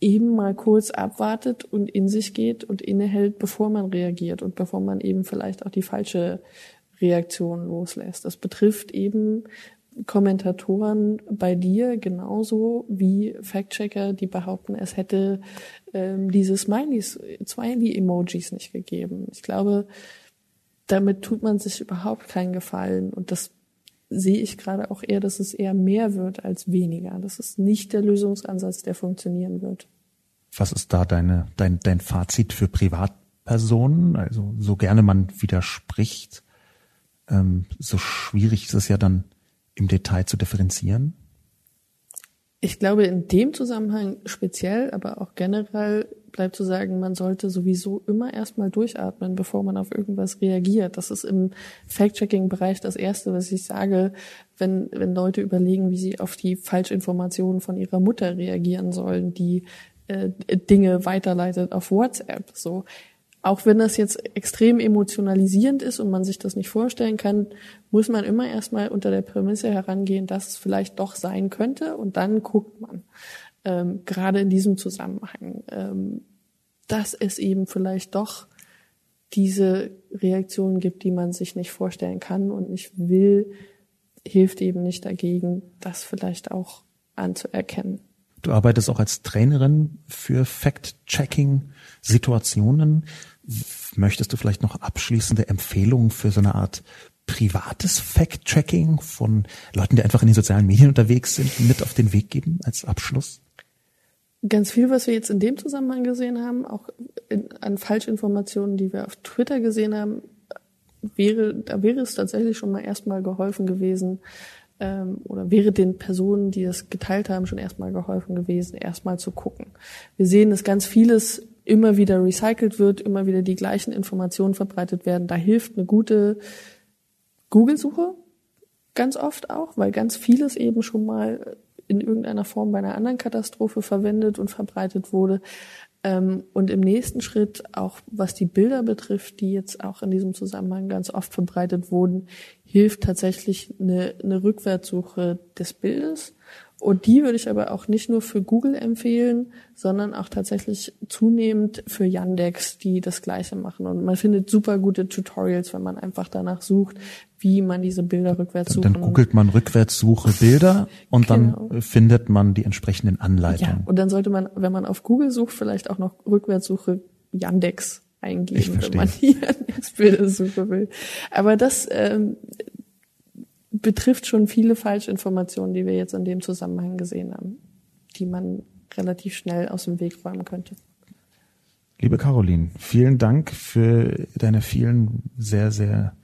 eben mal kurz abwartet und in sich geht und innehält, bevor man reagiert und bevor man eben vielleicht auch die falsche Reaktion loslässt. Das betrifft eben Kommentatoren bei dir genauso wie Fact-Checker, die behaupten, es hätte ähm, diese Smileys, Smiley-Emojis nicht gegeben. Ich glaube, damit tut man sich überhaupt keinen Gefallen und das sehe ich gerade auch eher, dass es eher mehr wird als weniger. Das ist nicht der Lösungsansatz, der funktionieren wird. Was ist da deine, dein, dein Fazit für Privatpersonen? Also so gerne man widerspricht, ähm, so schwierig ist es ja dann im Detail zu differenzieren. Ich glaube, in dem Zusammenhang speziell, aber auch generell bleibt zu sagen, man sollte sowieso immer erstmal durchatmen, bevor man auf irgendwas reagiert. Das ist im Fact-Checking-Bereich das Erste, was ich sage, wenn, wenn Leute überlegen, wie sie auf die Falschinformationen von ihrer Mutter reagieren sollen, die äh, Dinge weiterleitet auf WhatsApp. So, auch wenn das jetzt extrem emotionalisierend ist und man sich das nicht vorstellen kann, muss man immer erstmal unter der Prämisse herangehen, dass es vielleicht doch sein könnte und dann guckt man, ähm, gerade in diesem Zusammenhang, ähm, dass es eben vielleicht doch diese Reaktionen gibt, die man sich nicht vorstellen kann und nicht will, hilft eben nicht dagegen, das vielleicht auch anzuerkennen. Du arbeitest auch als Trainerin für Fact-Checking-Situationen. Möchtest du vielleicht noch abschließende Empfehlungen für so eine Art privates Fact-Checking von Leuten, die einfach in den sozialen Medien unterwegs sind, mit auf den Weg geben als Abschluss? Ganz viel, was wir jetzt in dem Zusammenhang gesehen haben, auch in, an Falschinformationen, die wir auf Twitter gesehen haben, wäre, da wäre es tatsächlich schon mal erstmal geholfen gewesen, ähm, oder wäre den Personen, die das geteilt haben, schon erstmal geholfen gewesen, erstmal zu gucken. Wir sehen, dass ganz vieles immer wieder recycelt wird, immer wieder die gleichen Informationen verbreitet werden. Da hilft eine gute Google-Suche ganz oft auch, weil ganz vieles eben schon mal in irgendeiner Form bei einer anderen Katastrophe verwendet und verbreitet wurde. Ähm, und im nächsten Schritt, auch was die Bilder betrifft, die jetzt auch in diesem Zusammenhang ganz oft verbreitet wurden, hilft tatsächlich eine, eine Rückwärtssuche des Bildes und die würde ich aber auch nicht nur für Google empfehlen, sondern auch tatsächlich zunehmend für Yandex, die das Gleiche machen. Und man findet super gute Tutorials, wenn man einfach danach sucht, wie man diese Bilder rückwärts sucht. Dann googelt man Rückwärtssuche Bilder und genau. dann findet man die entsprechenden Anleitungen. Ja, und dann sollte man, wenn man auf Google sucht, vielleicht auch noch Rückwärtssuche Yandex eingeben, wenn man die Yandex-Bilder suchen will. Aber das, ähm, betrifft schon viele Falschinformationen, die wir jetzt in dem Zusammenhang gesehen haben, die man relativ schnell aus dem Weg räumen könnte. Liebe Caroline, vielen Dank für deine vielen sehr, sehr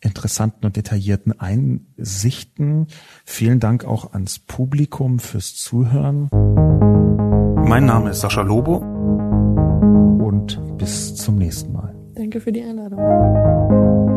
interessanten und detaillierten Einsichten. Vielen Dank auch ans Publikum fürs Zuhören. Mein Name ist Sascha Lobo und bis zum nächsten Mal. Danke für die Einladung.